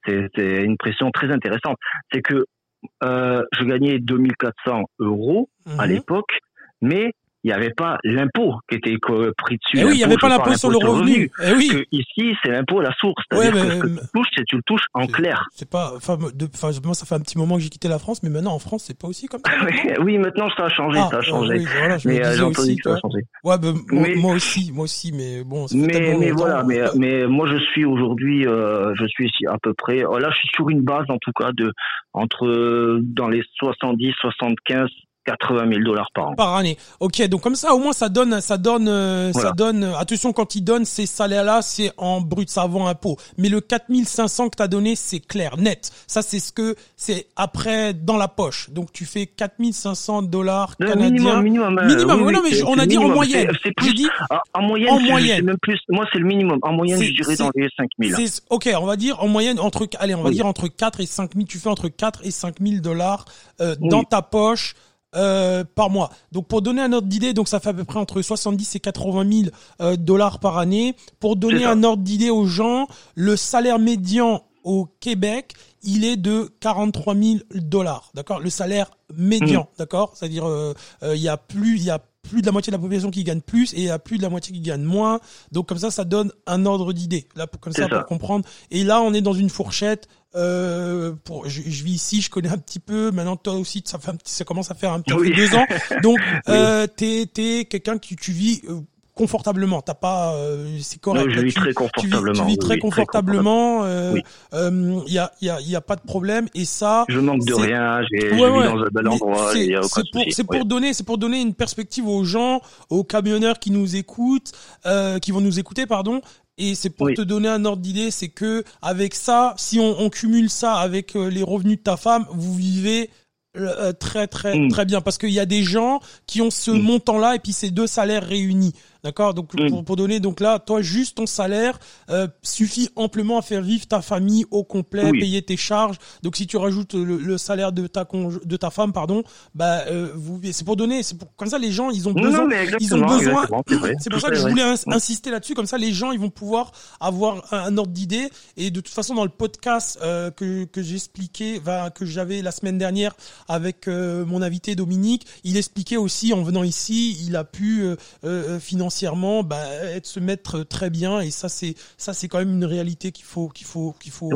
c'est une pression très intéressante. C'est que euh, je gagnais 2400 euros à mhm. l'époque, mais il n'y avait pas l'impôt qui était pris dessus. Eh oui, il n'y avait pas l'impôt sur le revenu. Eh oui. Que ici, c'est l'impôt à la source. C'est-à-dire que ce que tu touches, c'est tu le touches en clair. C'est pas, enfin, moi, ça fait un petit moment que j'ai quitté la France, mais maintenant, en France, c'est pas aussi comme ça. [LAUGHS] oui, maintenant, ça a changé, ah, ça a changé. Oui, voilà, je mais euh, j'ai entendu que ça a changé. Ouais, ben, moi aussi, moi aussi, mais bon, mais, mais voilà, mais, mais moi, je suis aujourd'hui, euh, je suis ici à peu près, oh, là, je suis sur une base, en tout cas, de, entre, dans les 70, 75, 80 000 dollars par an. Par année. Ok, donc comme ça, au moins, ça donne, ça donne, euh, ça donne. Attention, quand ils donnent ces salaires-là, c'est en brut, ça avant impôt. Mais le 4500 que t'as donné, c'est clair, net. Ça, c'est ce que c'est après dans la poche. Donc tu fais 4500 dollars canadiens. Minimum, minimum. Euh, minimum. non, mais on a dit en moyenne. J'ai dit en moyenne. En moyenne. Même plus. Moi, c'est le minimum. En moyenne, je dirais dans les 5000. Ok, on va dire en moyenne entre, allez, on va dire entre 4 et 5000. Tu fais entre 4 et 5000 dollars euh, dans ta poche euh, par mois. Donc pour donner un ordre d'idée, donc ça fait à peu près entre 70 et 80 000 euh, dollars par année. Pour donner un ordre d'idée aux gens, le salaire médian au Québec, il est de 43 000 dollars, d'accord? Le salaire médian, mmh. d'accord? C'est-à-dire euh, il y a plus, il y a plus de la moitié de la population qui gagne plus et il y a plus de la moitié qui gagne moins. Donc comme ça, ça donne un ordre d'idée. Là, comme ça, pour comprendre. Et là, on est dans une fourchette euh, pour, je, vis ici, je connais un petit peu. Maintenant, toi aussi, ça fait un petit, ça commence à faire un petit peu deux ans. [LAUGHS] Donc, euh, t'es, t'es quelqu'un qui tu vis euh, confortablement. T'as pas, euh, c'est correct. je vis très confortablement. Tu vis, très confortablement. Il euh, y a, y a, y a pas de problème. Et ça. Je manque de rien. J'ai, ouais, ouais. dans un bel endroit. C'est pour, c'est pour donner, c'est pour donner une perspective aux gens, aux camionneurs qui nous écoutent, euh, qui vont nous écouter, pardon, et c'est pour te donner un ordre d'idée, c'est que avec ça, si on, on cumule ça avec euh, les revenus de ta femme, vous vivez euh, très très mm. très bien parce qu'il y a des gens qui ont ce mm. montant là et puis ces deux salaires réunis D'accord? Donc mm. pour, donner donc là, toi juste ton salaire euh, suffit amplement à faire vivre ta famille au complet, payer tes charges. Donc si tu rajoutes le, salaire de ta de ta femme, pardon, bah euh, vous c'est pour donner, c'est pour comme ça les gens ils ont besoin, ils ont besoin. [COUGHS] C'est pour ça que je voulais insister là-dessus. Comme ça les gens ils vont pouvoir avoir un, ordre d'idée. Et de toute façon dans le podcast euh, que que j'expliquais, que j'avais la semaine dernière avec euh, mon invité Dominique, il expliquait aussi en venant ici, il a pu euh, financer financièrement, bah, être se mettre très bien et ça c'est ça c'est quand même une réalité qu'il faut qu'il faut qu'il faut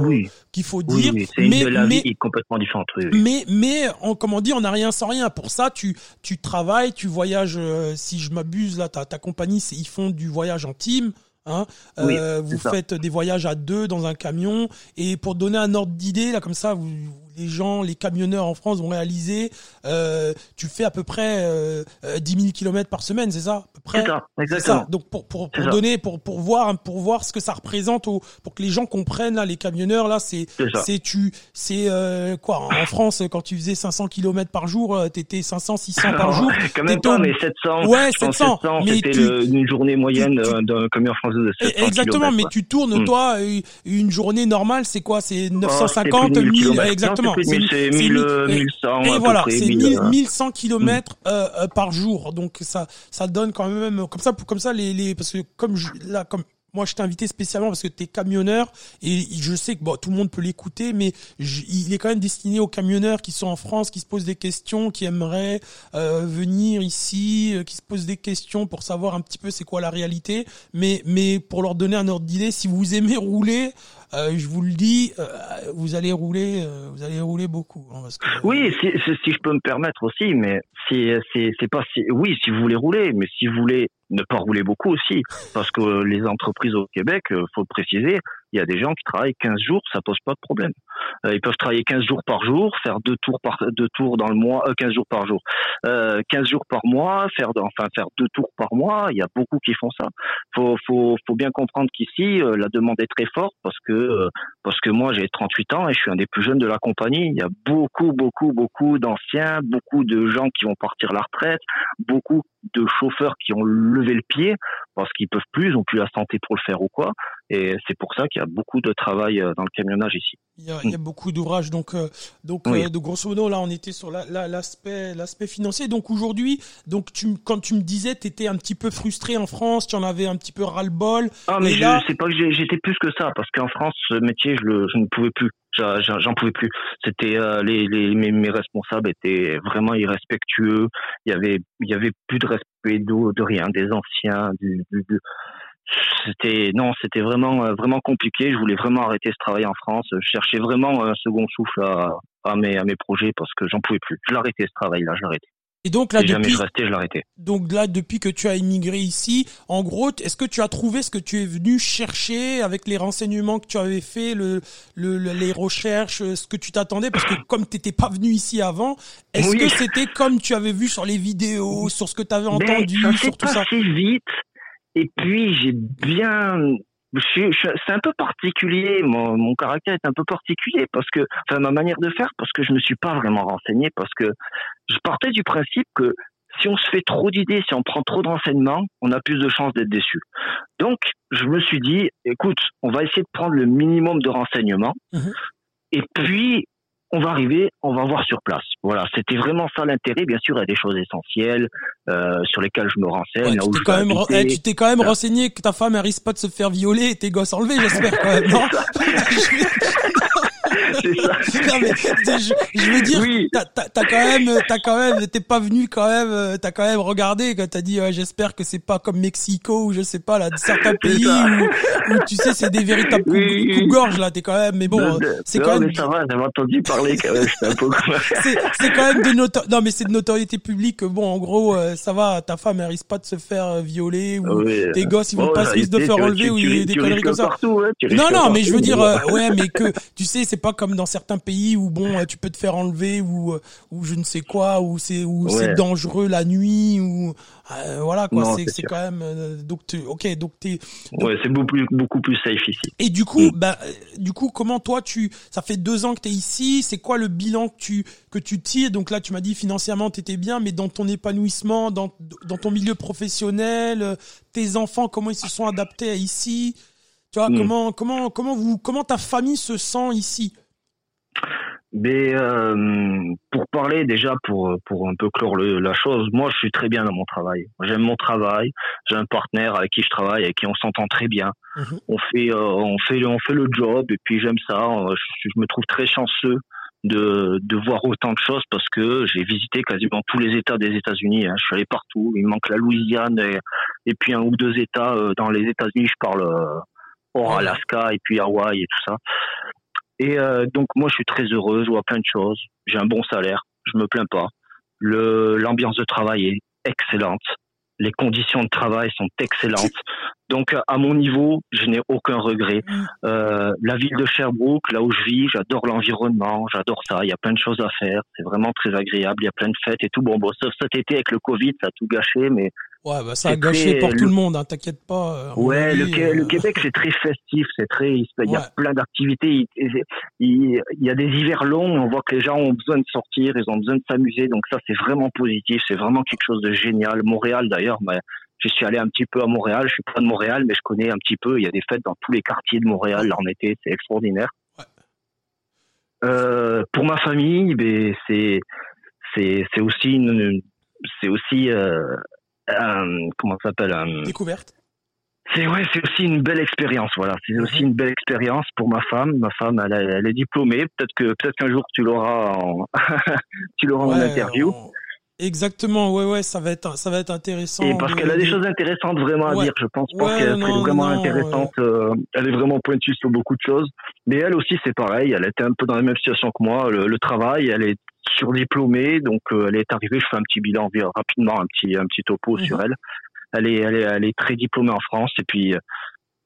qu'il faut dire. mais la mais, vie est complètement différente. Mais mais on, comme on dit, on n'a rien sans rien. Pour ça, tu tu travailles, tu voyages. Euh, si je m'abuse là, ta ta compagnie, ils font du voyage en team. Hein, euh, vous faites des voyages à deux dans un camion et pour donner un ordre d'idée là comme ça vous, les gens, les camionneurs en France vont réaliser, euh, tu fais à peu près euh, 10 000 km par semaine, c'est ça à peu près? C'est ça, exactement. Donc pour pour, pour donner, pour pour voir pour voir ce que ça représente, au, pour que les gens comprennent là, les camionneurs là, c'est c'est tu c'est euh, quoi en France quand tu faisais 500 km par jour, euh, t'étais 500 600 par [LAUGHS] jour. Quand même pas, mais 700. Ouais, 700. 700 mais c'était une journée moyenne euh, d'un camion français de 700 Exactement, mais tu tournes hmm. toi une journée normale, c'est quoi? C'est 950 1000 exactement c'est 1100 et voilà, c'est 1100 km euh, euh, par jour. Donc ça ça donne quand même comme ça comme ça les les parce que comme je, là comme moi, je t'ai invité spécialement parce que tu es camionneur et je sais que bon, tout le monde peut l'écouter, mais il est quand même destiné aux camionneurs qui sont en France, qui se posent des questions, qui aimeraient euh, venir ici, qui se posent des questions pour savoir un petit peu c'est quoi la réalité. Mais, mais pour leur donner un ordre d'idée, si vous aimez rouler, euh, je vous le dis, euh, vous allez rouler, euh, vous allez rouler beaucoup. Hein, parce que, oui, si, si, je peux me permettre aussi, mais c'est c'est pas si, oui, si vous voulez rouler, mais si vous voulez ne pas rouler beaucoup aussi, parce que les entreprises au Québec, faut le préciser, il y a des gens qui travaillent 15 jours, ça pose pas de problème. Euh, ils peuvent travailler 15 jours par jour, faire deux tours par deux tours dans le mois, euh, 15 jours par jour, euh, 15 jours par mois, faire enfin faire deux tours par mois. Il y a beaucoup qui font ça. Faut faut faut bien comprendre qu'ici euh, la demande est très forte parce que euh, parce que moi j'ai 38 ans et je suis un des plus jeunes de la compagnie. Il y a beaucoup beaucoup beaucoup d'anciens, beaucoup de gens qui vont partir à la retraite, beaucoup de chauffeurs qui ont levé le pied parce qu'ils peuvent plus, ils ont plus la santé pour le faire ou quoi. Et c'est pour ça qu'il y a beaucoup de travail euh, dans le camionnage ici. Il y a, il y a beaucoup d'ouvrages. Donc, euh, donc euh, de grosso modo, là, on était sur l'aspect l'aspect financier. Donc aujourd'hui, donc tu, quand tu me disais, tu étais un petit peu frustré en France, tu en avais un petit peu ras-le-bol. Ah, mais je, là... c'est pas que j'étais plus que ça, parce qu'en France, ce métier, je, le, je ne pouvais plus j'en pouvais plus. C'était les, les mes, mes, responsables étaient vraiment irrespectueux. Il y avait il y avait plus de respect de, de rien des anciens. Du, du, c'était non, c'était vraiment euh, vraiment compliqué. Je voulais vraiment arrêter ce travail en France. Je cherchais vraiment un second souffle à, à mes à mes projets parce que j'en pouvais plus. Je l'arrêtais ce travail-là, je l'arrêtais. Et donc là, depuis, je restais, je l'arrêtais. donc là, depuis que tu as immigré ici, en gros, est-ce que tu as trouvé ce que tu es venu chercher avec les renseignements que tu avais fait, le, le, le- les recherches, ce que tu t'attendais? Parce que comme t'étais pas venu ici avant, est-ce Oui. que c'était comme tu avais vu sur les vidéos, sur ce que tu avais Mais entendu, ça sur tout ça? vite. Et puis j'ai bien, c'est un peu particulier. Mon, mon caractère est un peu particulier parce que, enfin ma manière de faire, parce que je me suis pas vraiment renseigné, parce que je partais du principe que si on se fait trop d'idées, si on prend trop de renseignements, on a plus de chances d'être déçu. Donc je me suis dit, écoute, on va essayer de prendre le minimum de renseignements. Mhm. Et puis on va arriver, on va voir sur place. Voilà, c'était vraiment ça l'intérêt. Bien sûr, il y a des choses essentielles euh, sur lesquelles je me renseigne. Ouais, là tu où t'es je quand vais même, habiter. eh, tu t'es quand même renseigné que ta femme elle risque pas de se faire violer et tes gosses enlevés, j'espère quand même, non [LAUGHS] C'est ça. [LAUGHS] Non, mais, je, je veux dire, Oui. t'as, quand même, t'as quand même, t'es pas venu quand même, euh, t'as quand même regardé quand t'as dit, ouais, j'espère que c'est pas comme Mexico ou je sais pas là, certains pays où, où tu sais c'est des véritables coups, Oui, coups gorge là, t'es quand même, mais bon, euh, c'est quand même, mais ça va, j'avais entendu parler quand même. Un peu c'est, quand même de noto- non mais c'est de notoriété publique. que, Bon, en gros, euh, ça va, ta femme elle risque pas de se faire euh, violer ou Oui. tes gosses ils vont Bon, pas se de faire enlever ou des, conneries comme ça. Partout, hein, Non, non, mais je veux dire, euh, ouais, mais que tu sais, c'est pas comme dans certains pays où bon, euh, tu peux te faire enlever ou euh, ou je ne sais quoi, ou c'est ou c'est Ouais. dangereux la nuit ou euh, voilà quoi. C'est c'est c'est quand même euh, donc tu, ok, donc t'es Ouais, c'est beaucoup plus, beaucoup plus safe ici. et du coup, Mm. bah, du coup, comment toi tu, ça fait deux ans que t'es ici, c'est quoi le bilan que tu que tu tires? Donc là, tu m'as dit financièrement t'étais bien, mais dans ton épanouissement, dans dans ton milieu professionnel, tes enfants, comment ils se sont adaptés à ici? Tu vois, Mm. comment comment comment vous comment ta famille se sent ici? Mais euh, pour parler déjà, pour pour un peu clore le- la chose, moi je suis très bien dans mon travail. J'aime mon travail. J'ai un partenaire avec qui je travaille, avec qui on s'entend très bien. Mhm. On fait euh, on fait on fait le job et puis j'aime ça. Euh, Je, je me trouve très chanceux de de voir autant de choses parce que j'ai visité quasiment tous les États des États-Unis. hein. Je suis allé partout. Il manque la Louisiane et, et puis un ou deux États euh, dans les États-Unis. Je parle hors. Alaska et puis Hawaï et tout ça. Et euh, donc moi je suis très heureux, je vois plein de choses, j'ai un bon salaire, je me plains pas. Le l'ambiance de travail est excellente, les conditions de travail sont excellentes. Donc à mon niveau, je n'ai aucun regret. Mm. Euh, la ville de Sherbrooke, là où je vis, j'adore l'environnement, j'adore ça. Il y a plein de choses à faire, c'est vraiment très agréable. Il y a plein de fêtes et tout. Bon, bon, sauf cet été avec le Covid, ça a tout gâché, mais Ouais, bah ça a gâché très- pour tout le- monde, hein, t'inquiète pas. euh, Ouais, le, euh, Québec c'est très festif, c'est très, il y a Ouais. plein d'activités. Il, il- il y a des hivers longs, on voit que les gens ont besoin de sortir, ils ont besoin de s'amuser, donc ça c'est vraiment positif, c'est vraiment quelque chose de génial. Montréal d'ailleurs, bah, je suis allé un petit peu à Montréal, je suis pas de Montréal, mais je connais un petit peu. Il y a des fêtes dans tous les quartiers de Montréal là, en été, c'est extraordinaire. Ouais. Euh, pour ma famille, ben c'est c'est c'est aussi une c'est aussi euh, comment ça s'appelle un, découverte. c'est ouais, c'est aussi une belle expérience. Voilà, c'est aussi une belle expérience pour ma femme. Ma femme, elle, elle est diplômée. Peut-être que peut-être qu'un jour tu l'auras en [LAUGHS] tu l'auras en interview. on- Exactement, ouais, ouais, ça va être, ça va être intéressant. Et parce de- qu'elle a des de- choses intéressantes vraiment à dire. Je pense Ouais, qu'elle serait vraiment non, intéressante. euh, elle est vraiment pointue sur beaucoup de choses. Mais elle aussi, c'est pareil. Elle était un peu dans la même situation que moi. Le, le travail, elle est surdiplômée, donc euh, elle est arrivée. Je fais un petit bilan rapidement, un petit un petit topo Mhm. sur elle. Elle est, elle est elle est très diplômée en France et puis. euh,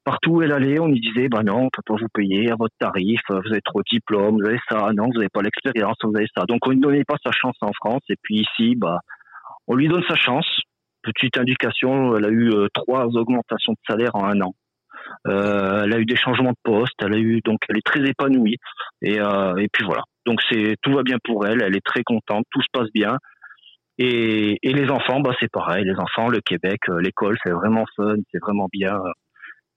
Partout où elle allait, on lui disait, bah non, on peut pas vous payer à votre tarif, euh, vous avez trop de diplômes, vous avez ça, non, vous avez pas l'expérience, vous avez ça. Donc on ne donnait pas sa chance en France. Et puis ici, bah, on lui donne sa chance. Petite indication, elle a eu trois augmentations de salaire en un an. Euh, elle a eu des changements de poste, elle a eu donc elle est très épanouie et euh, et puis voilà. Donc c'est tout va bien pour elle, elle est très contente, tout se passe bien. Et, et les enfants, bah c'est pareil, les enfants, le Québec, euh, l'école, c'est vraiment fun, c'est vraiment bien.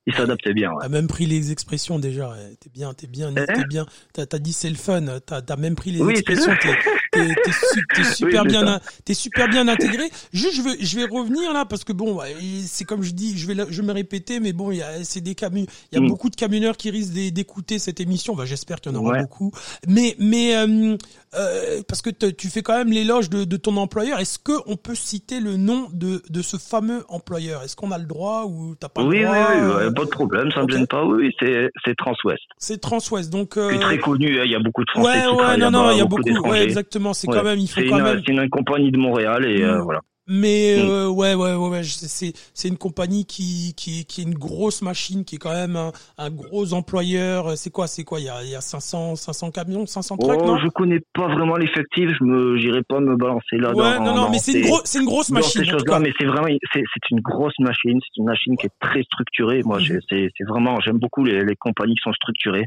Ils s'adaptent bien. Ouais. T'as même pris les expressions déjà. T'es bien, t'es bien, Hein t'es bien. T'as as dit c'est le fun. T'as as même pris les Oui, expressions. [LAUGHS] T'es t'es- t'es su- t'es super bien, t'es super bien intégré. Juste, je vais, je vais revenir là parce que bon, ouais, c'est comme je dis, je vais, je vais me répéter, mais bon, il y a, c'est des camions, il y a Mm. beaucoup de camionneurs qui risquent d'é- d'écouter cette émission. Bah, j'espère qu'il y en aura Ouais. beaucoup. Mais, mais euh, euh, parce que tu fais quand même l'éloge de, de ton employeur. Est-ce que on peut citer le nom de, de ce fameux employeur? Est-ce qu'on a le droit ou t'as pas Oui, le droit oui, euh, pas de problème, ça ok. me gêne pas. Oui, c'est c'est Transwest. C'est Transwest, donc. euh, C'est très connu, hein, il y a beaucoup de Français Ouais, qui ouais, non, non, il y a beaucoup beaucoup, ouais, exactement. C'est quand même, il faut quand même. C'est une compagnie de Montréal et mmh. voilà. Mais mm. euh, ouais, ouais, ouais, ouais c'est c'est une compagnie qui qui qui est une grosse machine, qui est quand même un, un gros employeur. C'est quoi, c'est quoi Il y a il y a 500 500 camions, 500 trucks, oh, non? Je connais pas vraiment l'effectif. Je me j'irai pas me balancer là. Ouais, non, non, mais c'est une grosse c'est une grosse machine. Ces mais c'est vraiment c'est c'est une grosse machine. C'est une machine qui est très structurée. Moi, mm-hmm. c'est c'est vraiment j'aime beaucoup les les compagnies qui sont structurées.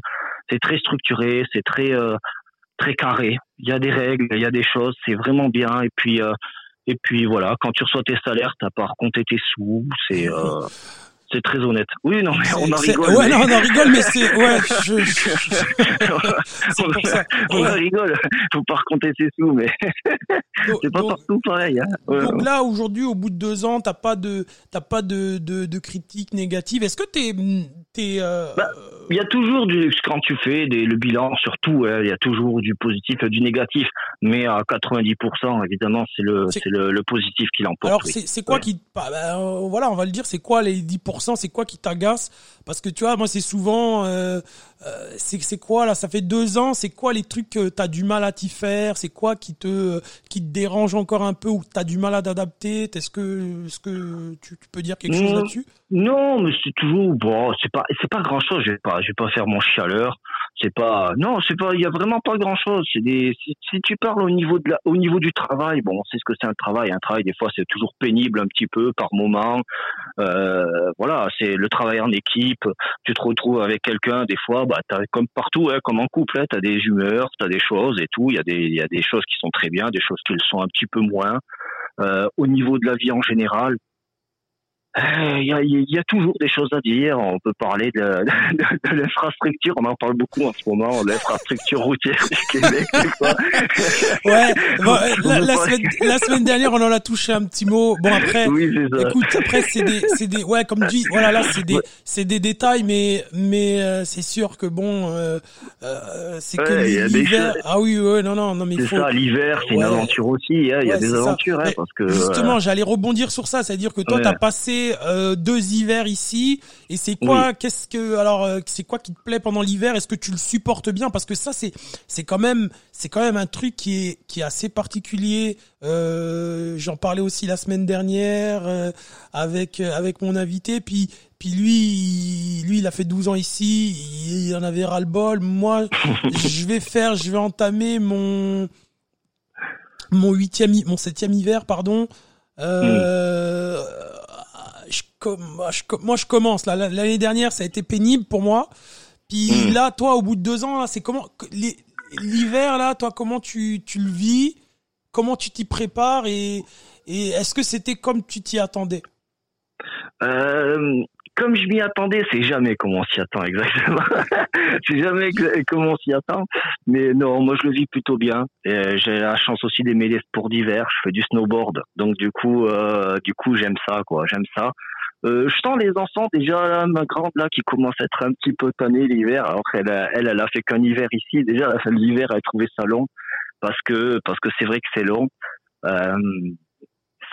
C'est très structuré, c'est très euh, très carré. Il y a des règles, il y a des choses. C'est vraiment bien. Et puis euh, et puis voilà, quand tu reçois tes salaires, t'as pas à compter tes sous. C'est euh, c'est très honnête. Oui, non, mais on en rigole. Ouais, non, on en rigole, mais c'est [LAUGHS] ouais. Je, [LAUGHS] on, on en rigole. Faut pas raconter ses sous, mais [LAUGHS] c'est pas partout pareil. Hein. donc là, aujourd'hui, au bout de deux ans, t'as pas de t'as pas de de, de critiques négatives. Est-ce que t'es t'es euh, bah, il y a toujours du quand tu fais des, le bilan, surtout, il y a toujours du positif et du négatif, mais à 90%, évidemment, c'est le c'est le, le, positif qui l'emporte. Alors, c'est quoi qui bah, bah, voilà, on va le dire, c'est quoi les 10% C'est quoi qui t'agace? Parce que tu vois, moi, c'est souvent, euh, euh, c'est quoi là Ça fait deux ans. C'est quoi les trucs que t'as du mal à t'y faire? C'est quoi qui te qui te dérange encore un peu ou t'as du mal à t'adapter? Est-ce que est-ce que tu, peux dire quelque chose là-dessus? Non, mais c'est toujours bon. C'est pas c'est pas grand chose. Je vais pas je vais pas faire mon chialeur. C'est pas non, c'est pas. Il y a vraiment pas grand chose. C'est des. Si, tu parles au niveau de la, au niveau du travail, bon, c'est ce que c'est un travail. Un travail, des fois, c'est toujours pénible un petit peu par moment. Euh, voilà, c'est le travail en équipe. Tu te retrouves avec quelqu'un, des fois, bah, as, comme partout, hein, comme en couple, hein, tu des humeurs, tu as des choses et tout. Il y a des, il y a des choses qui sont très bien, des choses qui le sont un petit peu moins. Euh, au niveau de la vie en général, il y, a, y, a, toujours des choses à dire. On peut parler de, de, de, l'infrastructure. On en parle beaucoup en ce moment, l'infrastructure routière du Québec. ouais. [LAUGHS] la, la, semaine, la, semaine, dernière, on en a touché un petit mot. Bon après, oui, écoute, après c'est des, c'est des, ouais, comme dit, voilà, là c'est des, c'est des détails, mais, mais euh, c'est sûr que bon, euh, euh, c'est que l'hiver. Ah oui, ouais, non, non, non, mais c'est faut... ça. L'hiver, c'est une aventure aussi. Hein. Il y a des aventures, hein, parce que justement, j'allais rebondir sur ça, c'est-à-dire que toi, t'as passé euh, deux hivers ici. Et c'est quoi Qu'est-ce que alors euh, c'est quoi qui te plaît pendant l'hiver? Est-ce que tu le supportes bien? Parce que ça c'est c'est quand même c'est quand même un truc qui est qui est assez particulier. Euh, J'en parlais aussi la semaine dernière avec avec mon invité. Puis puis lui, il, lui, il a fait 12 ans ici, il, en avait ras le bol. Moi, [LAUGHS] je vais faire, je vais entamer mon mon huitième, mon septième hiver, pardon. Euh, moi, je commence là. L'année dernière, ça a été pénible pour moi. Puis hmm. là, toi, au bout de deux ans, c'est comment l'hiver là, toi, comment tu, tu le vis? Comment tu t'y prépares? Et, et est-ce que c'était comme tu t'y attendais? Euh, Comme je m'y attendais, c'est jamais comment on s'y attend exactement. [LAUGHS] c'est jamais comment on s'y attend. Mais non, moi je le vis plutôt bien. J'ai la chance aussi d'aimer les sports d'hiver. Je fais du snowboard, donc du coup, euh, du coup, j'aime ça, quoi. J'aime ça. Euh, je sens les enfants déjà ma grande là qui commence à être un petit peu tannée l'hiver. Alors qu'elle elle, elle a fait qu'un hiver ici. Déjà l'hiver elle a trouvé ça long parce que parce que c'est vrai que c'est long. Euh,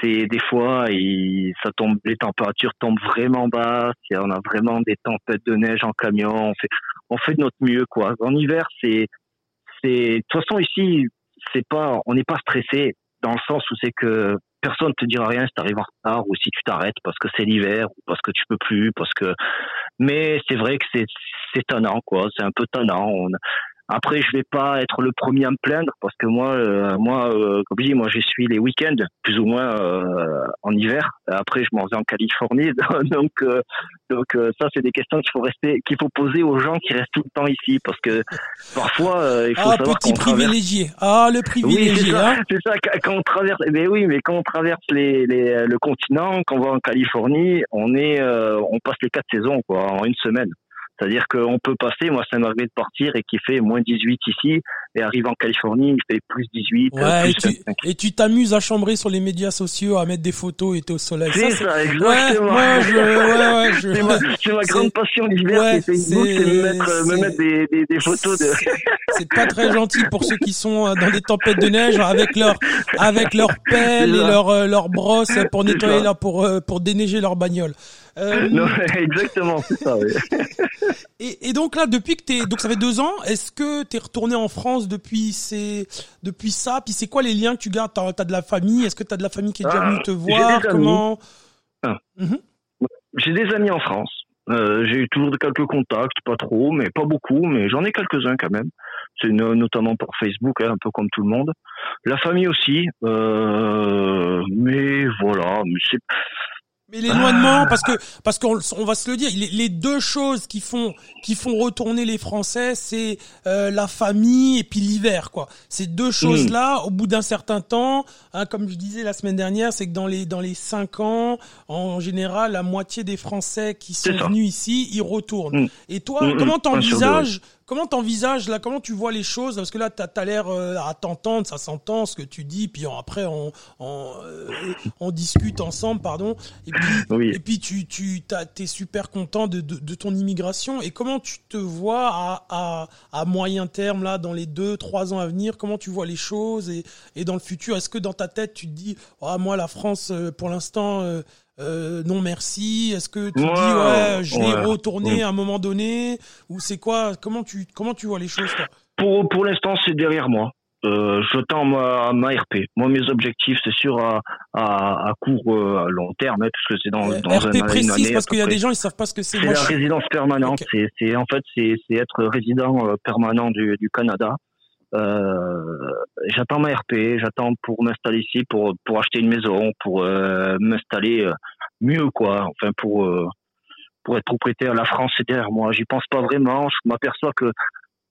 c'est des fois et ça tombe les températures tombent vraiment bas. On a vraiment des tempêtes de neige en camion. On fait on fait de notre mieux quoi. En hiver c'est c'est de toute façon ici c'est pas on n'est pas stressé dans le sens où c'est que personne te dira rien si tu arrives en retard ou si tu t'arrêtes parce que c'est l'hiver ou parce que tu peux plus parce que mais c'est vrai que c'est c'est quoi. C'est un peu tannant après, je vais pas être le premier à me plaindre parce que moi, euh, moi, euh, comme je dis, moi, j'essuie les week-ends plus ou moins euh, en hiver. Après, je m'en vais en Californie, [LAUGHS] donc donc ça, c'est des questions qu'il faut rester, qu'il faut poser aux gens qui restent tout le temps ici parce que parfois, il faut ah, savoir petit privilégié. Ah, le privilégié. Oui, c'est ça, hein. Quand on traverse, mais oui, mais quand on traverse les, les le continent, quand on va en Californie, on est, on passe les quatre saisons quoi en une semaine. C'est-à-dire qu'on peut passer, moi ça m'arrive de partir et qui fait moins 18 ici, et arrive en Californie, il fait plus 18. Ouais, plus et, tu, t'amuses à chambrer sur les médias sociaux, à mettre des photos et t'es au soleil. C'est ça, exactement. Ouais, je, ouais, je... c'est, ma, [LAUGHS] grande passion l'hiver, ouais, c'est Facebook, c'est me mettre, me mettre des, des, des photos de... c'est pas très gentil pour ceux qui sont euh, dans des tempêtes de neige avec leur, avec leur pelle et leur, euh, leur brosse pour nettoyer là, pour, euh, pour déneiger leur bagnole. Euh... Non, [LAUGHS] exactement, c'est ça. Oui. [LAUGHS] et, et, donc là, depuis que t'es, donc ça fait deux ans, est-ce que t'es retourné en France depuis ces, depuis ça? Puis c'est quoi les liens que tu gardes? T'as as de la famille? Est-ce que tu as de la famille qui est déjà venue te voir? Comment? Mhm. J'ai des amis en France. Euh, j'ai eu toujours quelques contacts, pas trop, mais pas beaucoup, mais j'en ai quelques-uns quand même. C'est notamment par Facebook, hein, un peu comme tout le monde. La famille aussi, euh, mais voilà. Mais c'est mais l'éloignement, parce que parce qu'on on va se le dire, les, deux choses qui font qui font retourner les Français, c'est euh, la famille et puis l'hiver, quoi. Ces deux choses-là, au bout d'un certain temps, hein, comme je disais la semaine dernière, c'est que dans les dans les cinq ans, en général, la moitié des Français qui sont venus ici, ils retournent. Mm. Et toi, mm, mm. comment t'envisages Comment t'envisages là Comment tu vois les choses? Parce que là, t'as as, l'air euh, à t'entendre, ça s'entend ce que tu dis, puis après on on, euh, on discute ensemble, pardon. Et puis et puis tu tu t'es super content de, de, de ton immigration. Et comment tu te vois à, à à moyen terme là, dans les deux trois ans à venir? Comment tu vois les choses et et dans le futur? Est-ce que dans ta tête tu te dis, ah moi la France euh, pour l'instant euh, non merci Est-ce que tu dis ouais, je vais retourner à un moment donné ou c'est quoi Comment tu comment tu vois les choses toi? Pour pour l'instant c'est derrière moi. Euh, je tends ma, ma RP. Moi, mes objectifs, c'est sûr à, à, à court, euh, à long terme, hein, parce que c'est dans, dans RP précise, parce qu'il y a des gens, ils savent pas ce que c'est. C'est la résidence permanente. C'est, en fait, c'est, c'est être résident euh, permanent du, du Canada. Euh, j'attends ma RP, j'attends pour m'installer ici, pour pour acheter une maison, pour euh, m'installer euh, mieux quoi. Enfin pour pour être propriétaire. La France c'est derrière moi. J'y pense pas vraiment. Je m'aperçois que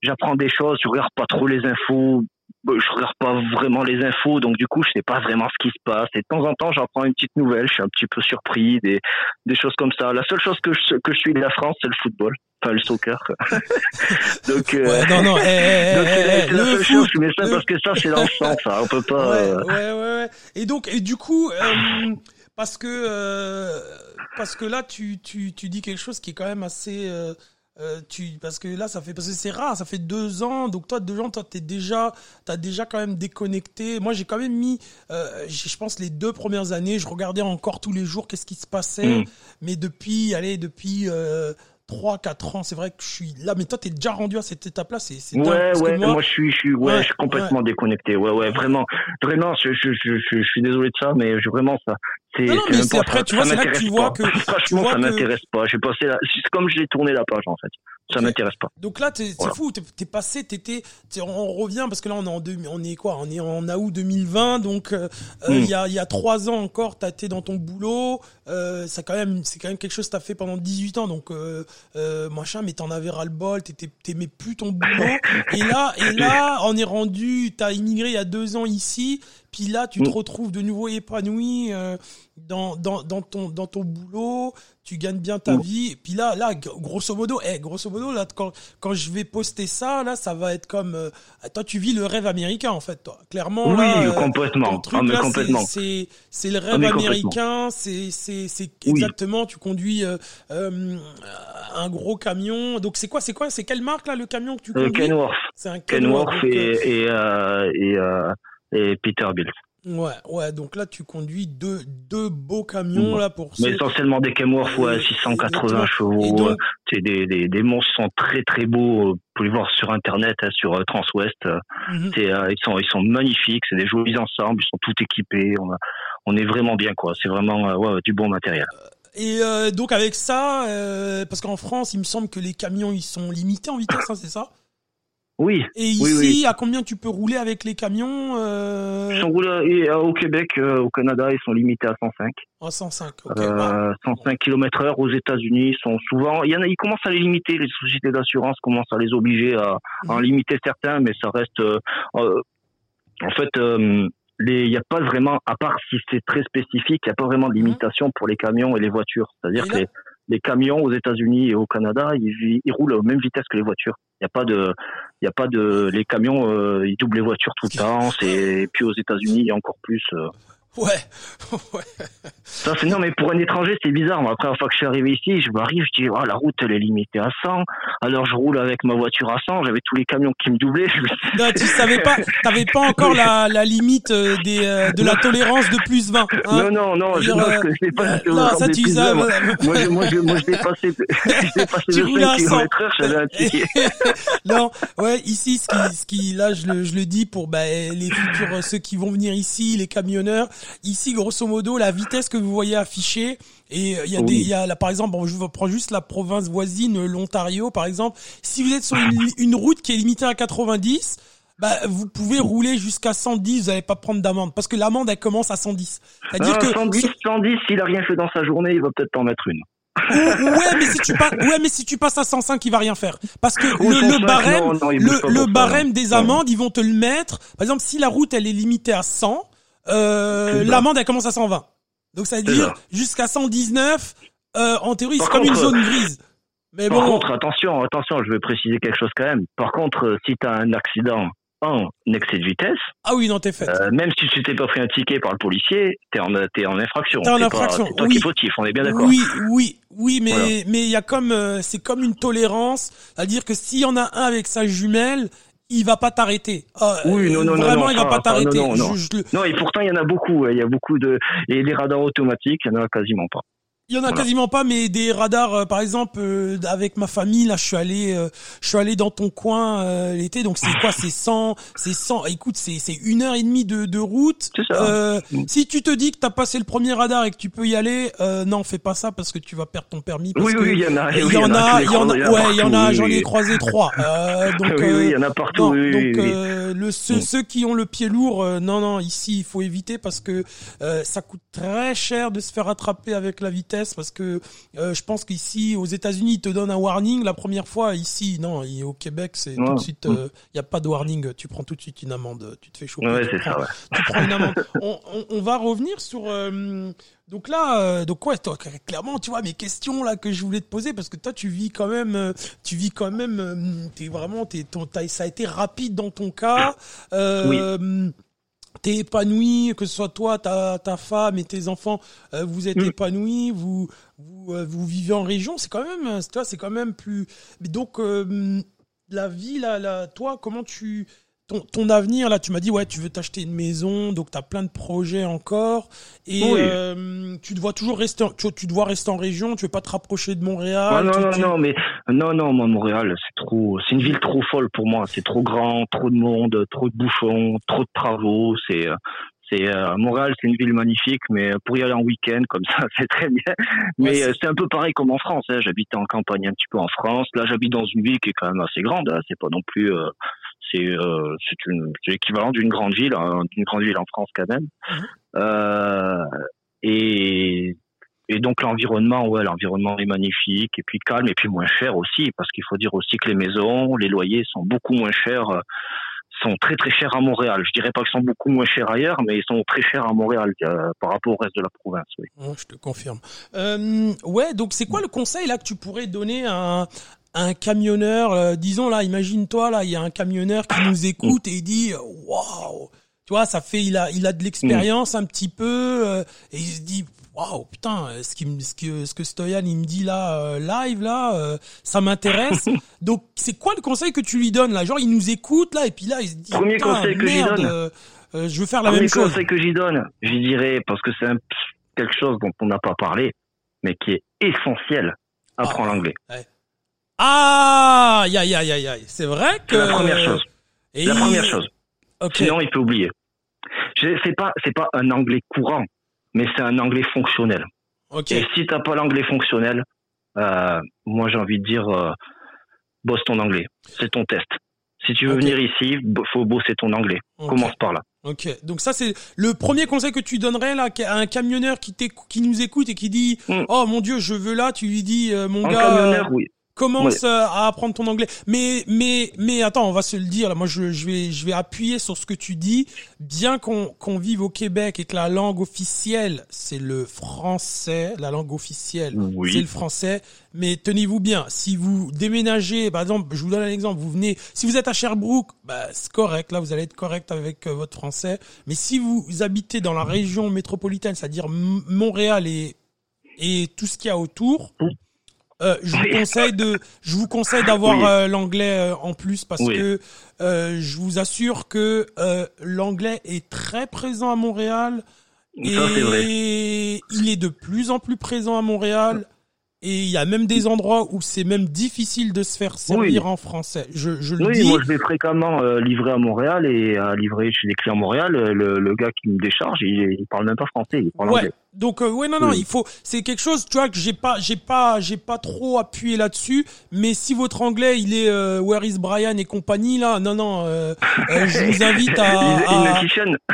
j'apprends des choses. Je regarde pas trop les infos. Je regarde pas vraiment les infos, donc du coup je sais pas vraiment ce qui se passe. Et de temps en temps j'apprends une petite nouvelle. Je suis un petit peu surpris des des choses comme ça. La seule chose que je que je suis de la France c'est le football pas le soccer. [LAUGHS] donc, euh, ouais, non, non, donc c'est la seule chose, mais ça, parce que ça, c'est dans le sang, ça, on peut pas. Ouais, euh, ouais, ouais, Et donc, et du coup, euh, parce que, euh, parce que là, tu, tu, tu dis quelque chose qui est quand même assez, euh, tu parce que là ça fait parce que c'est rare ça fait deux ans. Donc toi deux ans toi t'es déjà t'as déjà quand même déconnecté. Moi j'ai quand même mis euh, je pense les deux premières années je regardais encore tous les jours qu'est-ce qui se passait. Mm. mais depuis allez depuis euh, 3 4 ans, c'est vrai que je suis là. Mais toi tu es déjà rendu à cette étape là, c'est c'est Ouais ouais, moi, je suis je suis ouais, je suis complètement déconnecté. Ouais ouais, vraiment. Vraiment je je je je, suis désolé de ça mais je vraiment ça non, non, mais c'est après tu vois c'est là que tu vois que [LAUGHS] franchement ça m'intéresse pas. J'ai passé c'est comme je l'ai tourné la page en fait. Ça m'intéresse pas. Donc là, c'est fou, t'es es passé, t'étais, on revient parce que là, on est en deux, on est quoi? On est en août 2020, donc euh, euh, il y a il y a trois ans encore, t'as été dans ton boulot. Euh, ça quand même, c'est quand même quelque chose que t'as fait pendant 18 ans, donc euh, euh, machin, mais t'en avais ras le bol, t'aimais plus ton boulot. [LAUGHS] et là, et là, on est rendu, t'as immigré il y a deux ans ici, puis là, tu te mm. retrouves de nouveau épanoui euh, dans, dans, dans, ton, dans ton boulot, tu gagnes bien ta mm. vie. Puis là, là, grosso modo, eh, grosso modo, là, quand, quand je vais poster ça, là, ça va être comme, euh, toi, tu vis le rêve américain, en fait, toi. Clairement, oui, là, complètement. Truc, ah, complètement. C'est, c'est le rêve américain. C'est, c'est, c'est exactement, tu conduis euh, euh, un gros camion. Donc, c'est quoi, c'est quoi, c'est quelle marque, là, le camion que tu conduis? Kenworth. C'est un Kenworth. Kenworth et, et, et et Peterbilt. Ouais, ouais, donc là tu conduis deux, deux beaux camions là pour. Mais essentiellement des Kenworth, ouais, 680 chevaux. C'est des, des, des monstres sont très très beaux. Vous pouvez les voir sur internet, hein, sur euh, Transwest. Euh, ils sont ils sont magnifiques. C'est des jolis ensembles. Ils sont tout équipés. On, a, on est vraiment bien quoi. C'est vraiment euh, ouais, du bon matériel. Et donc avec ça, parce qu'en France, il me semble que les camions ils sont limités en vitesse, hein, c'est ça? Oui. Et ici, à combien tu peux rouler avec les camions euh... Ils sont roulés, au Québec, euh, au Canada, ils sont limités à 105. À 105, ok. Euh, 105 km heure. Aux États-Unis, ils sont souvent. Il y en a, ils commencent à les limiter. Les sociétés d'assurance commencent à les obliger à, en mhm. limiter certains, mais ça reste. Euh, euh en fait, euh, il n'y a pas vraiment, à part si c'est très spécifique, il n'y a pas vraiment de mhm. limitation pour les camions et les voitures. C'est-à-dire que les, les camions aux États-Unis et au Canada, ils, ils roulent à la même vitesse que les voitures. Il n'y a pas de, il y a pas de, les camions, euh, ils doublent les voitures tout le temps. C'est, et puis aux États-Unis, il y a encore plus. Euh, Ouais. [LAUGHS] ouais. Ça, non, mais pour un étranger, c'est bizarre. Moi, la première fois que je suis arrivé ici, je m'arrive, je dis, oh, la route, elle est limitée à 100. Alors, je roule avec ma voiture à 100. J'avais tous les camions qui me doublaient. [LAUGHS] Non, tu savais pas, t'avais pas encore la, la limite euh, des, euh, de la tolérance de plus 20. Hein non, non, non, je ne sais pas. euh, non, on ça, tu savais. Moi, moi, je, moi, je, moi, je dépassais, [LAUGHS] je dépassais Tu à 5 100. km heure, j'avais un ticket. non, ouais, ici, ce qui, ce qui, là, je le, je le dis pour bah, les futurs, euh, ceux qui vont venir ici, les camionneurs. Ici, grosso modo, la vitesse que vous voyez affichée, et euh, il y a Oui. des, il y a là, par exemple, bon, je vous prends juste la province voisine, euh, l'Ontario, par exemple. Si vous êtes sur une, une route qui est limitée à 90, bah, vous pouvez rouler jusqu'à 110, vous n'allez pas prendre d'amende, parce que l'amende, elle commence à 110. C'est-à-dire Ah, que 110, 110, s'il a rien fait dans sa journée, il va peut-être t'en mettre une. ouais, mais si tu passes, ouais, mais si tu passes à 105, il va rien faire. Parce que Ou le, 105, le barème, non, non, le, barème des Ouais. amendes, ils vont te le mettre. Par exemple, si la route, elle est limitée à 100, euh, l'amende, elle commence à 120. Donc, ça veut dire, jusqu'à 119, euh, en théorie, c'est Par comme une zone grise. Mais Par bon, contre, attention, attention, je vais préciser quelque chose quand même. Par contre, euh, si tu as un accident en excès de vitesse, ah oui, non, t'es fait. euh, même si tu t'es pas pris un ticket par le policier, t'es en, en infraction. T'es en pas- infraction, C'est toi oui. qui fautif, on est bien d'accord. Oui, oui, oui, mais Voilà. mais il y a comme euh, c'est comme une tolérance, c'est-à-dire que s'il y en a un avec sa jumelle, il va pas t'arrêter. Ah, Oui, non, non, non, vraiment, non, il va pas t'arrêter. non, non, non. Et pourtant, il y en a beaucoup. Il y a beaucoup de. Et les radars automatiques, il y en a quasiment pas. Il y en a Voilà. quasiment pas, mais des radars, euh, par exemple, euh, avec ma famille, là, je suis allé, euh, je suis allé dans ton coin euh, l'été, donc c'est quoi, c'est 100, c'est 100. Écoute, c'est c'est une heure et demie de, de route. C'est ça. Euh, Mm. Si tu te dis que t'as passé le premier radar et que tu peux y aller, euh, non, fais pas ça parce que tu vas perdre ton permis. Parce Oui, que oui, il y en a. il oui, y en a, il y en a, ouais, il y en a, j'en ai croisé trois. Euh, [LAUGHS] donc, oui, oui, il y en a partout. non, oui, donc oui, oui. euh, le, ceux, ceux qui ont le pied lourd, euh, non, non, ici il faut éviter parce que euh, ça coûte très cher de se faire attraper avec la vitesse parce que euh, je pense qu'ici aux États-Unis ils te donnent un warning la première fois. Ici, non, et au Québec c'est tout de suite, il y a pas de warning, tu prends tout de suite une amende, tu te fais choper. Ouais, tu prends- ça, ouais. [LAUGHS] tu prends une amende. On, on, on va revenir sur. euh, donc là, euh, donc ouais, toi, clairement, tu vois mes questions là que je voulais te poser parce que toi, tu vis quand même, euh, tu vis quand même, euh, t'es vraiment, t'es, ton, ça a été rapide dans ton cas. Euh, T'es épanoui, que ce soit toi, ta, ta femme et tes enfants, euh, vous êtes Mm. épanouis, vous, vous, euh, vous vivez en région, c'est quand même, euh, c'est quand même plus. Mais donc, euh, la vie, là, là, toi, comment tu, ton, ton avenir, là, tu m'as dit, ouais, tu veux t'acheter une maison, donc tu as plein de projets encore, et Oui. euh, tu dois toujours rester, en, tu, tu dois rester en région, tu veux pas te rapprocher de Ah, Montréal. non, tu- non, tu- non, mais non, non, moi, Montréal, c'est trop, c'est une ville trop folle pour moi. C'est trop grand, trop de monde, trop de bouchons, trop de travaux. C'est, euh, c'est euh, Montréal, c'est une ville magnifique, mais pour y aller en week-end comme ça, [LAUGHS] c'est très bien. Mais Ouais, euh, c'est un peu pareil comme en France. Hein. J'habitais en campagne un petit peu en France. Là, j'habite dans une ville qui est quand même assez grande. Hein. C'est pas non plus, euh, c'est, euh, l'équivalent d'une grande ville, hein, d'une grande ville en France quand même. Mhm. Euh, et et donc l'environnement, ouais, l'environnement est magnifique et puis calme et puis moins cher aussi parce qu'il faut dire aussi que les maisons, les loyers sont beaucoup moins chers, euh, sont très très chers à Montréal. Je dirais pas qu'ils sont beaucoup moins chers ailleurs, mais ils sont très chers à Montréal euh, par rapport au reste de la province. Oui. Ouais, je te confirme. Euh, ouais, donc c'est quoi le conseil là que tu pourrais donner à un, camionneur euh, Disons là, imagine-toi là, il y a un camionneur qui nous [COUGHS] écoute et il dit waouh, tu vois, ça fait, il a, il a de l'expérience un petit peu euh, et il se dit waouh, putain, ce, qui, ce que ce que Stoyan il me dit là euh, live là, euh, ça m'intéresse. [LAUGHS] donc c'est quoi le conseil que tu lui donnes là? Genre il nous écoute là et puis là il se dit Premier conseil que j'y donne. euh, euh, je veux faire la Premier même chose. conseil que j'y donne, j'y dirais parce que c'est quelque chose dont on n'a pas parlé, mais qui est essentiel. Apprends Ah. l'anglais. Ah, aïe, aïe, aïe, aïe. C'est vrai que. La première chose. Et La première chose. Ok. Sinon, il peut oublier. Je- C'est pas, c'est pas un anglais courant, mais c'est un anglais fonctionnel. Ok. Et si t'as pas l'anglais fonctionnel, euh, moi j'ai envie de dire, euh, bosse ton anglais. C'est ton test. Si tu veux venir ici, faut bosser ton anglais. Commence par là. Ok. Donc ça c'est le premier conseil que tu donnerais là à un camionneur qui qui nous écoute et qui dit Mm. oh mon dieu je veux là tu lui dis euh, mon gars camionneur, euh, oui. Commence à apprendre ton anglais. Mais mais mais attends, on va se le dire là. Moi, je, je vais je vais appuyer sur ce que tu dis. Bien qu'on qu'on vive au Québec et que la langue officielle c'est le français, la langue officielle c'est le français. Mais tenez-vous bien, si vous déménagez, par exemple, je vous donne un exemple. Vous venez, si vous êtes à Sherbrooke, bah, c'est correct. Là, vous allez être correct avec euh, votre français. Mais si vous habitez dans la région métropolitaine, c'est-à-dire Montréal et et tout ce qu'il y a autour. Euh, je vous conseille de, je vous conseille d'avoir euh, l'anglais euh, en plus parce que je vous assure que l'anglais est très présent à Montréal et il est de plus en plus présent à Montréal. Et il y a même des endroits où c'est même difficile de se faire servir en français. Je, je le oui, dis. moi je vais fréquemment livrer à Montréal et à livrer chez des clients à Montréal. Le, le gars qui me décharge, il, il parle même pas français, il parle ouais. anglais. Donc euh, ouais non non il faut c'est quelque chose tu vois que j'ai pas j'ai pas j'ai pas trop appuyé là-dessus. Mais si votre anglais il est euh, Where is Brian et compagnie là non non euh, euh je vous [LAUGHS] invite à, à...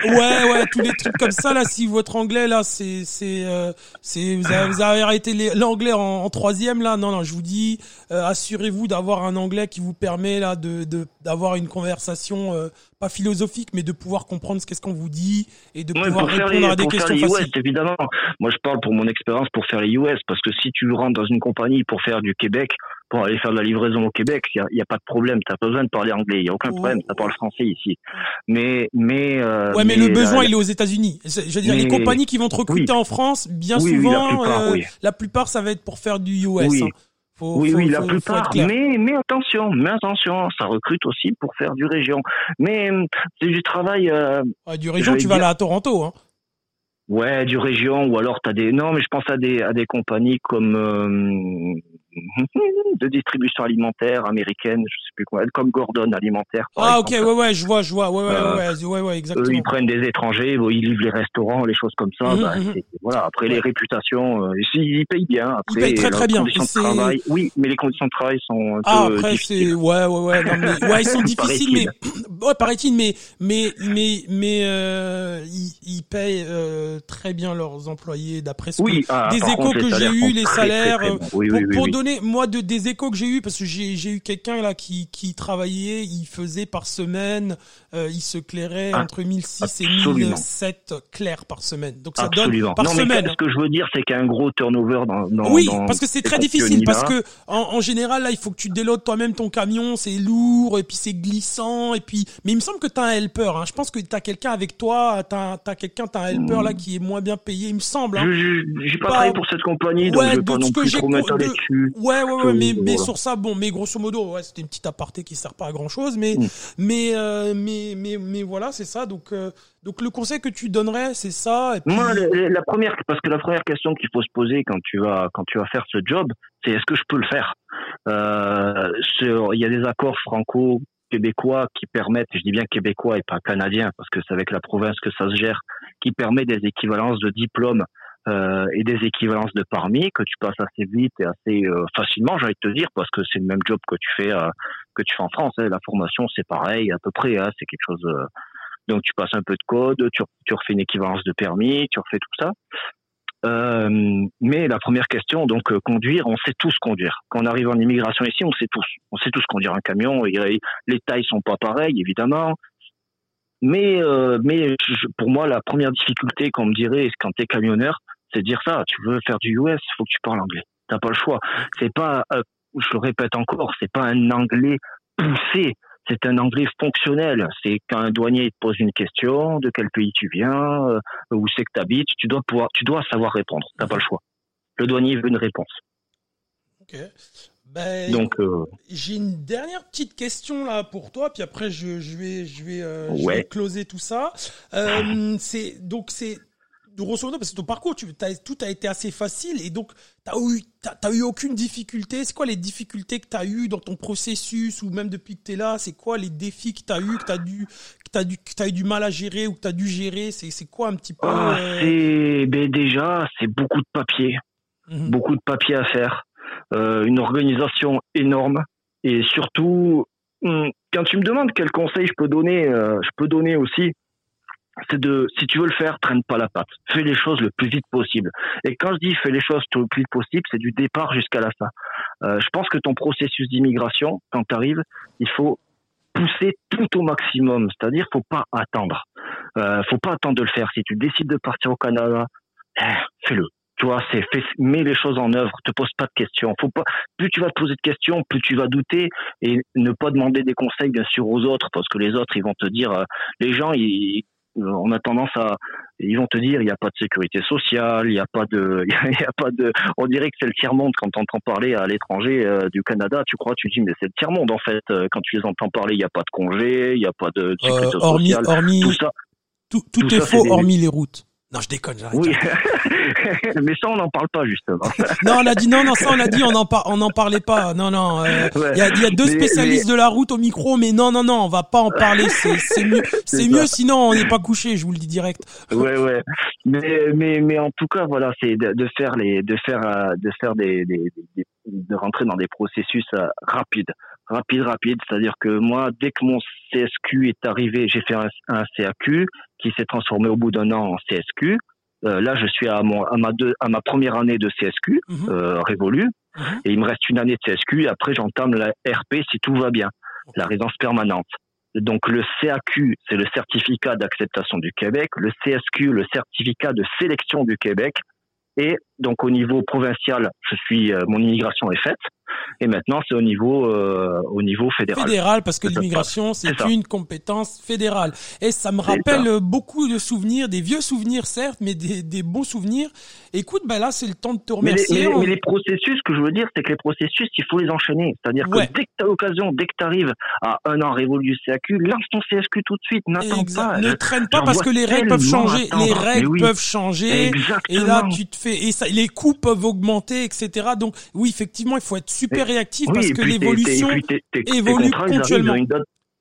ouais ouais tous les trucs comme ça là si votre anglais là c'est c'est euh, c'est vous avez, vous avez arrêté l'anglais en, en, troisième là non non je vous dis assurez-vous d'avoir un anglais qui vous permet là de d'avoir une conversation pas philosophique, mais de pouvoir comprendre ce qu'est-ce qu'on vous dit et de pouvoir répondre à des questions faciles. évidemment. Moi, je parle pour mon expérience pour faire les US, parce que si tu rentres dans une compagnie pour faire du Québec, pour aller faire de la livraison au Québec, il n'y a, pas de problème. Tu n'as pas besoin de parler anglais. Il n'y a aucun problème. Tu parles français ici. Mais, mais, euh, ouais, mais, le besoin, il est aux États-Unis. Je veux dire, les compagnies qui vont te recruter en France, bien souvent, la plupart, euh, la plupart, ça va être pour faire du US. Hein oui, oui, la plupart. Mais, mais attention, mais attention, ça recrute aussi pour faire du région. Mais hum, c'est du travail. Euh, du région, tu vas là à Toronto, hein. Ouais, du région, ou alors t'as des. Non, mais je pense à des à des compagnies comme euh, [LAUGHS] de distribution alimentaire américaine, je sais plus quoi, comme Gordon Alimentaire. Ah ok, ouais ouais, je vois, je vois, ouais ouais ouais, ouais, ouais, exactement. Eux, ils prennent des étrangers, ils livrent les restaurants, les choses comme ça. Mmh, bah, mmh. Voilà. Après les réputations, euh, ils payent bien. Après, ils payent très très bien. De travail, oui, mais les conditions de travail sont un ah, peu après c'est ouais ouais ouais, non, mais, ouais ils sont [LAUGHS] difficiles, mais [CLEARS THROAT] ouais paraît-il, mais mais mais mais euh, ils, ils payent euh, très bien leurs employés d'après ce oui, ah, des échos que j'ai eu, les salaires. oui, oui, pour, pour moi de des échos que j'ai eu parce que j'ai j'ai eu quelqu'un là qui qui travaillait, il faisait par semaine, euh, il se clairait ah, entre 1006 et 1007 clairs par semaine. Donc ça absolument. donne par non, semaine. Ce que je veux dire, c'est qu'il y a un gros turnover dans. dans oui, dans parce que c'est très difficile parce que en, en, général là, il faut que tu déloades toi-même ton camion, c'est lourd et puis c'est glissant et puis. Mais il me semble que t'as un helper. Hein. Je pense que t'as quelqu'un avec toi, t'as as, quelqu'un, t'as un helper là qui est moins bien payé, il me semble. Hein. J'ai pas, pas travaillé pour cette compagnie, donc ouais, je vais pas non plus trop dessus. Ouais, ouais, ouais, mais, mais sur ça, bon, mais grosso modo, ouais, c'était une petite aparté qui sert pas à grand chose, mais, mm. mais, euh, mais, mais, mais, voilà, c'est ça. Donc, euh, donc le conseil que tu donnerais, c'est ça. Et puis... Moi, la, première, parce que la première question qu'il faut se poser quand tu vas, quand tu vas faire ce job, c'est est-ce que je peux le faire? Euh, Il y a des accords franco québécois qui permettent, je dis bien québécois et pas canadien, parce que c'est avec la province que ça se gère, qui permet des équivalences de diplômes euh, et des équivalences de parmi que tu passes assez vite et assez euh, facilement, de te dire, parce que c'est le même job que tu fais euh, que tu fais en France. Hein. La formation, c'est pareil à peu près. Hein. C'est quelque chose. Euh, donc tu passes un peu de code, tu, tu refais une équivalence de permis, tu refais tout ça. mais la première question, donc conduire, on sait tous conduire. Quand on arrive en immigration ici, on sait tous, on sait tous conduire un camion. Les tailles sont pas pareilles, évidemment. Mais, mais pour moi, la première difficulté qu'on me dirait quand tu es camionneur, c'est dire ça. Tu veux faire du US, il faut que tu parles anglais. T'as pas le choix. C'est pas, euh, je le répète encore, c'est pas un anglais poussé. C'est un anglais fonctionnel. C'est quand un douanier te pose une question, de quel pays tu viens, euh, où c'est que tu habites, tu dois pouvoir, tu dois savoir répondre. T'as pas le choix. Le douanier veut une réponse. Ok. Ben, Donc, euh... j'ai une dernière petite question là pour toi, puis après je, je vais, je vais, euh, je vais closer tout ça. Euh, [LAUGHS] c'est donc c'est grosso modo, parce que ton parcours, tu, as, tout a été assez facile et donc t'as eu, t'as, eu aucune difficulté. C'est quoi les difficultés que t'as eu dans ton processus ou même depuis que t'es là? C'est quoi les défis que t'as eu, que t'as dû, que t'as dû, que t'as eu du mal à gérer ou que t'as dû gérer? C'est, quoi un petit peu ah, euh, C'est ben déjà, c'est beaucoup de papier, mhm. beaucoup de papier à faire, euh, une organisation énorme. Et surtout hum, quand tu me demandes quel conseil je peux donner, euh, je peux donner aussi c'est de, si tu veux le faire, traîne pas la patte. Fais les choses le plus vite possible. Et quand je dis fais les choses le plus vite possible, c'est du départ jusqu'à la fin. je pense que ton processus d'immigration, quand tu arrives, il faut pousser tout au maximum. C'est-à-dire, faut pas attendre. Euh, faut pas attendre de le faire. Si tu décides de partir au Canada, eh, fais-le. Tu vois, c'est fais, mets les choses en œuvre. Te pose pas de questions. Faut pas. Plus tu vas te poser de questions, plus tu vas douter et ne pas demander des conseils bien sûr aux autres parce que les autres ils vont te dire. Euh, les gens ils, on a tendance à, ils vont te dire, il n'y a pas de sécurité sociale, il n'y a pas de, [LAUGHS] il y a pas de, on dirait que c'est le tiers monde quand tu entends parler à l'étranger euh, du Canada, tu crois, tu dis, mais c'est le tiers monde en fait. Euh, quand tu les entends parler, il n'y a pas de congé, il n'y a pas de sécurité euh, sociale, hormis, tout ça. Tout, tout, est faux, hormis les routes. Non, je déconne, j'arrête. Oui, [LAUGHS] [LAUGHS] mais ça on n'en parle pas justement. [LAUGHS] non, on a dit non, non, ça on a dit on n'en on en parlait pas. Non, non. Euh, il y, a, y, a, deux spécialistes de la route au micro, mais non, non, non, on va pas en parler. [LAUGHS] C'est mieux, c'est mieux. Sinon, on n'est pas couché. Je vous le dis direct. Ouais, ouais. Mais, mais, mais en tout cas, voilà, c'est de, de, faire les, de faire, euh, de faire des, des, des, de rentrer dans des processus euh, rapides, rapide, rapide. C'est-à-dire que moi, dès que mon CSQ est arrivé, j'ai fait un, un CAQ qui s'est transformé au bout d'un an en CSQ. Euh, là, je suis à, mon, à, ma deux, à ma première année de CSQ mmh. euh, révolue, mmh. et il me reste une année de CSQ. Et après, j'entame la RP si tout va bien, la résidence permanente. Donc le CAQ, c'est le certificat d'acceptation du Québec. Le CSQ, le certificat de sélection du Québec. Et donc au niveau provincial, je suis, euh, mon immigration est faite. Et maintenant, c'est au niveau euh, au niveau fédéral. Fédéral, parce que l'immigration, c'est une compétence fédérale. Et ça me rappelle beaucoup de souvenirs, des vieux souvenirs certes, mais des, des bons souvenirs. Écoute, ben là, c'est le temps de te remercier. Mais les, processus, ce que je veux dire, c'est que les processus, il faut les enchaîner. C'est-à-dire que dès que tu as l'occasion, dès que tu arrives à un an révolu du CAQ, lance ton CSQ tout de suite. N'attends pas. Ne traîne pas parce que les règles peuvent changer. Les règles peuvent changer. Et là, tu te fais et ça, les coûts peuvent augmenter, etc. Donc oui, effectivement, il faut être super réactif parce que l'évolution évolue ponctuellement.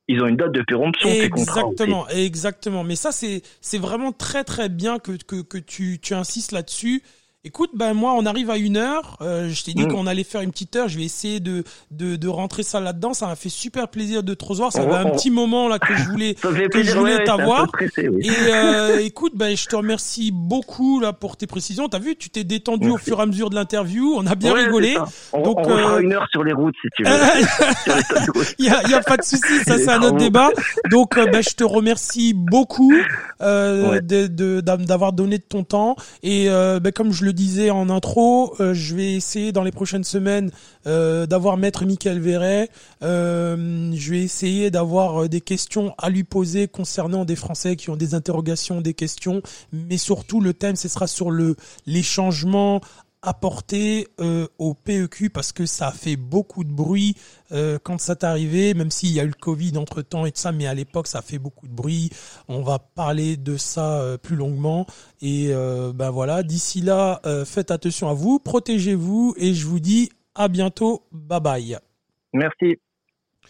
Ils ont une date de péremption. Exactement, exactement. Mais ça, c'est c'est vraiment très très bien que que, que tu tu insistes là-dessus. Écoute, ben moi, on arrive à une heure. Euh, je t'ai dit mm. qu'on allait faire une petite heure. Je vais essayer de de, de rentrer ça là-dedans. Ça m'a fait super plaisir de te recevoir. Ça fait un petit moment là que je voulais [LAUGHS] que je voulais t'avoir. Et euh, écoute, ben je te remercie beaucoup là pour tes précisions. T'as vu, tu t'es détendu au fur et à mesure de l'interview. On a bien rigolé. On, Donc on euh... une heure sur les routes si tu veux. [LAUGHS] Il y a, y a pas de souci. Ça c'est un autre débat. Donc euh, ben je te remercie beaucoup euh, de d'avoir donné de ton temps et ben comme je le disais en intro, euh, je vais essayer dans les prochaines semaines euh, d'avoir Maître Michael Verret. Euh, je vais essayer d'avoir des questions à lui poser concernant des Français qui ont des interrogations, des questions, mais surtout le thème ce sera sur le les changements apporté euh, au PEQ parce que ça a fait beaucoup de bruit euh, quand ça est arrivé, même s'il y a eu le Covid entre temps et tout ça, mais à l'époque ça a fait beaucoup de bruit. On va parler de ça euh, plus longuement et euh, ben voilà. D'ici là, faites attention à vous, protégez-vous et je vous dis à bientôt. Bye bye. Merci.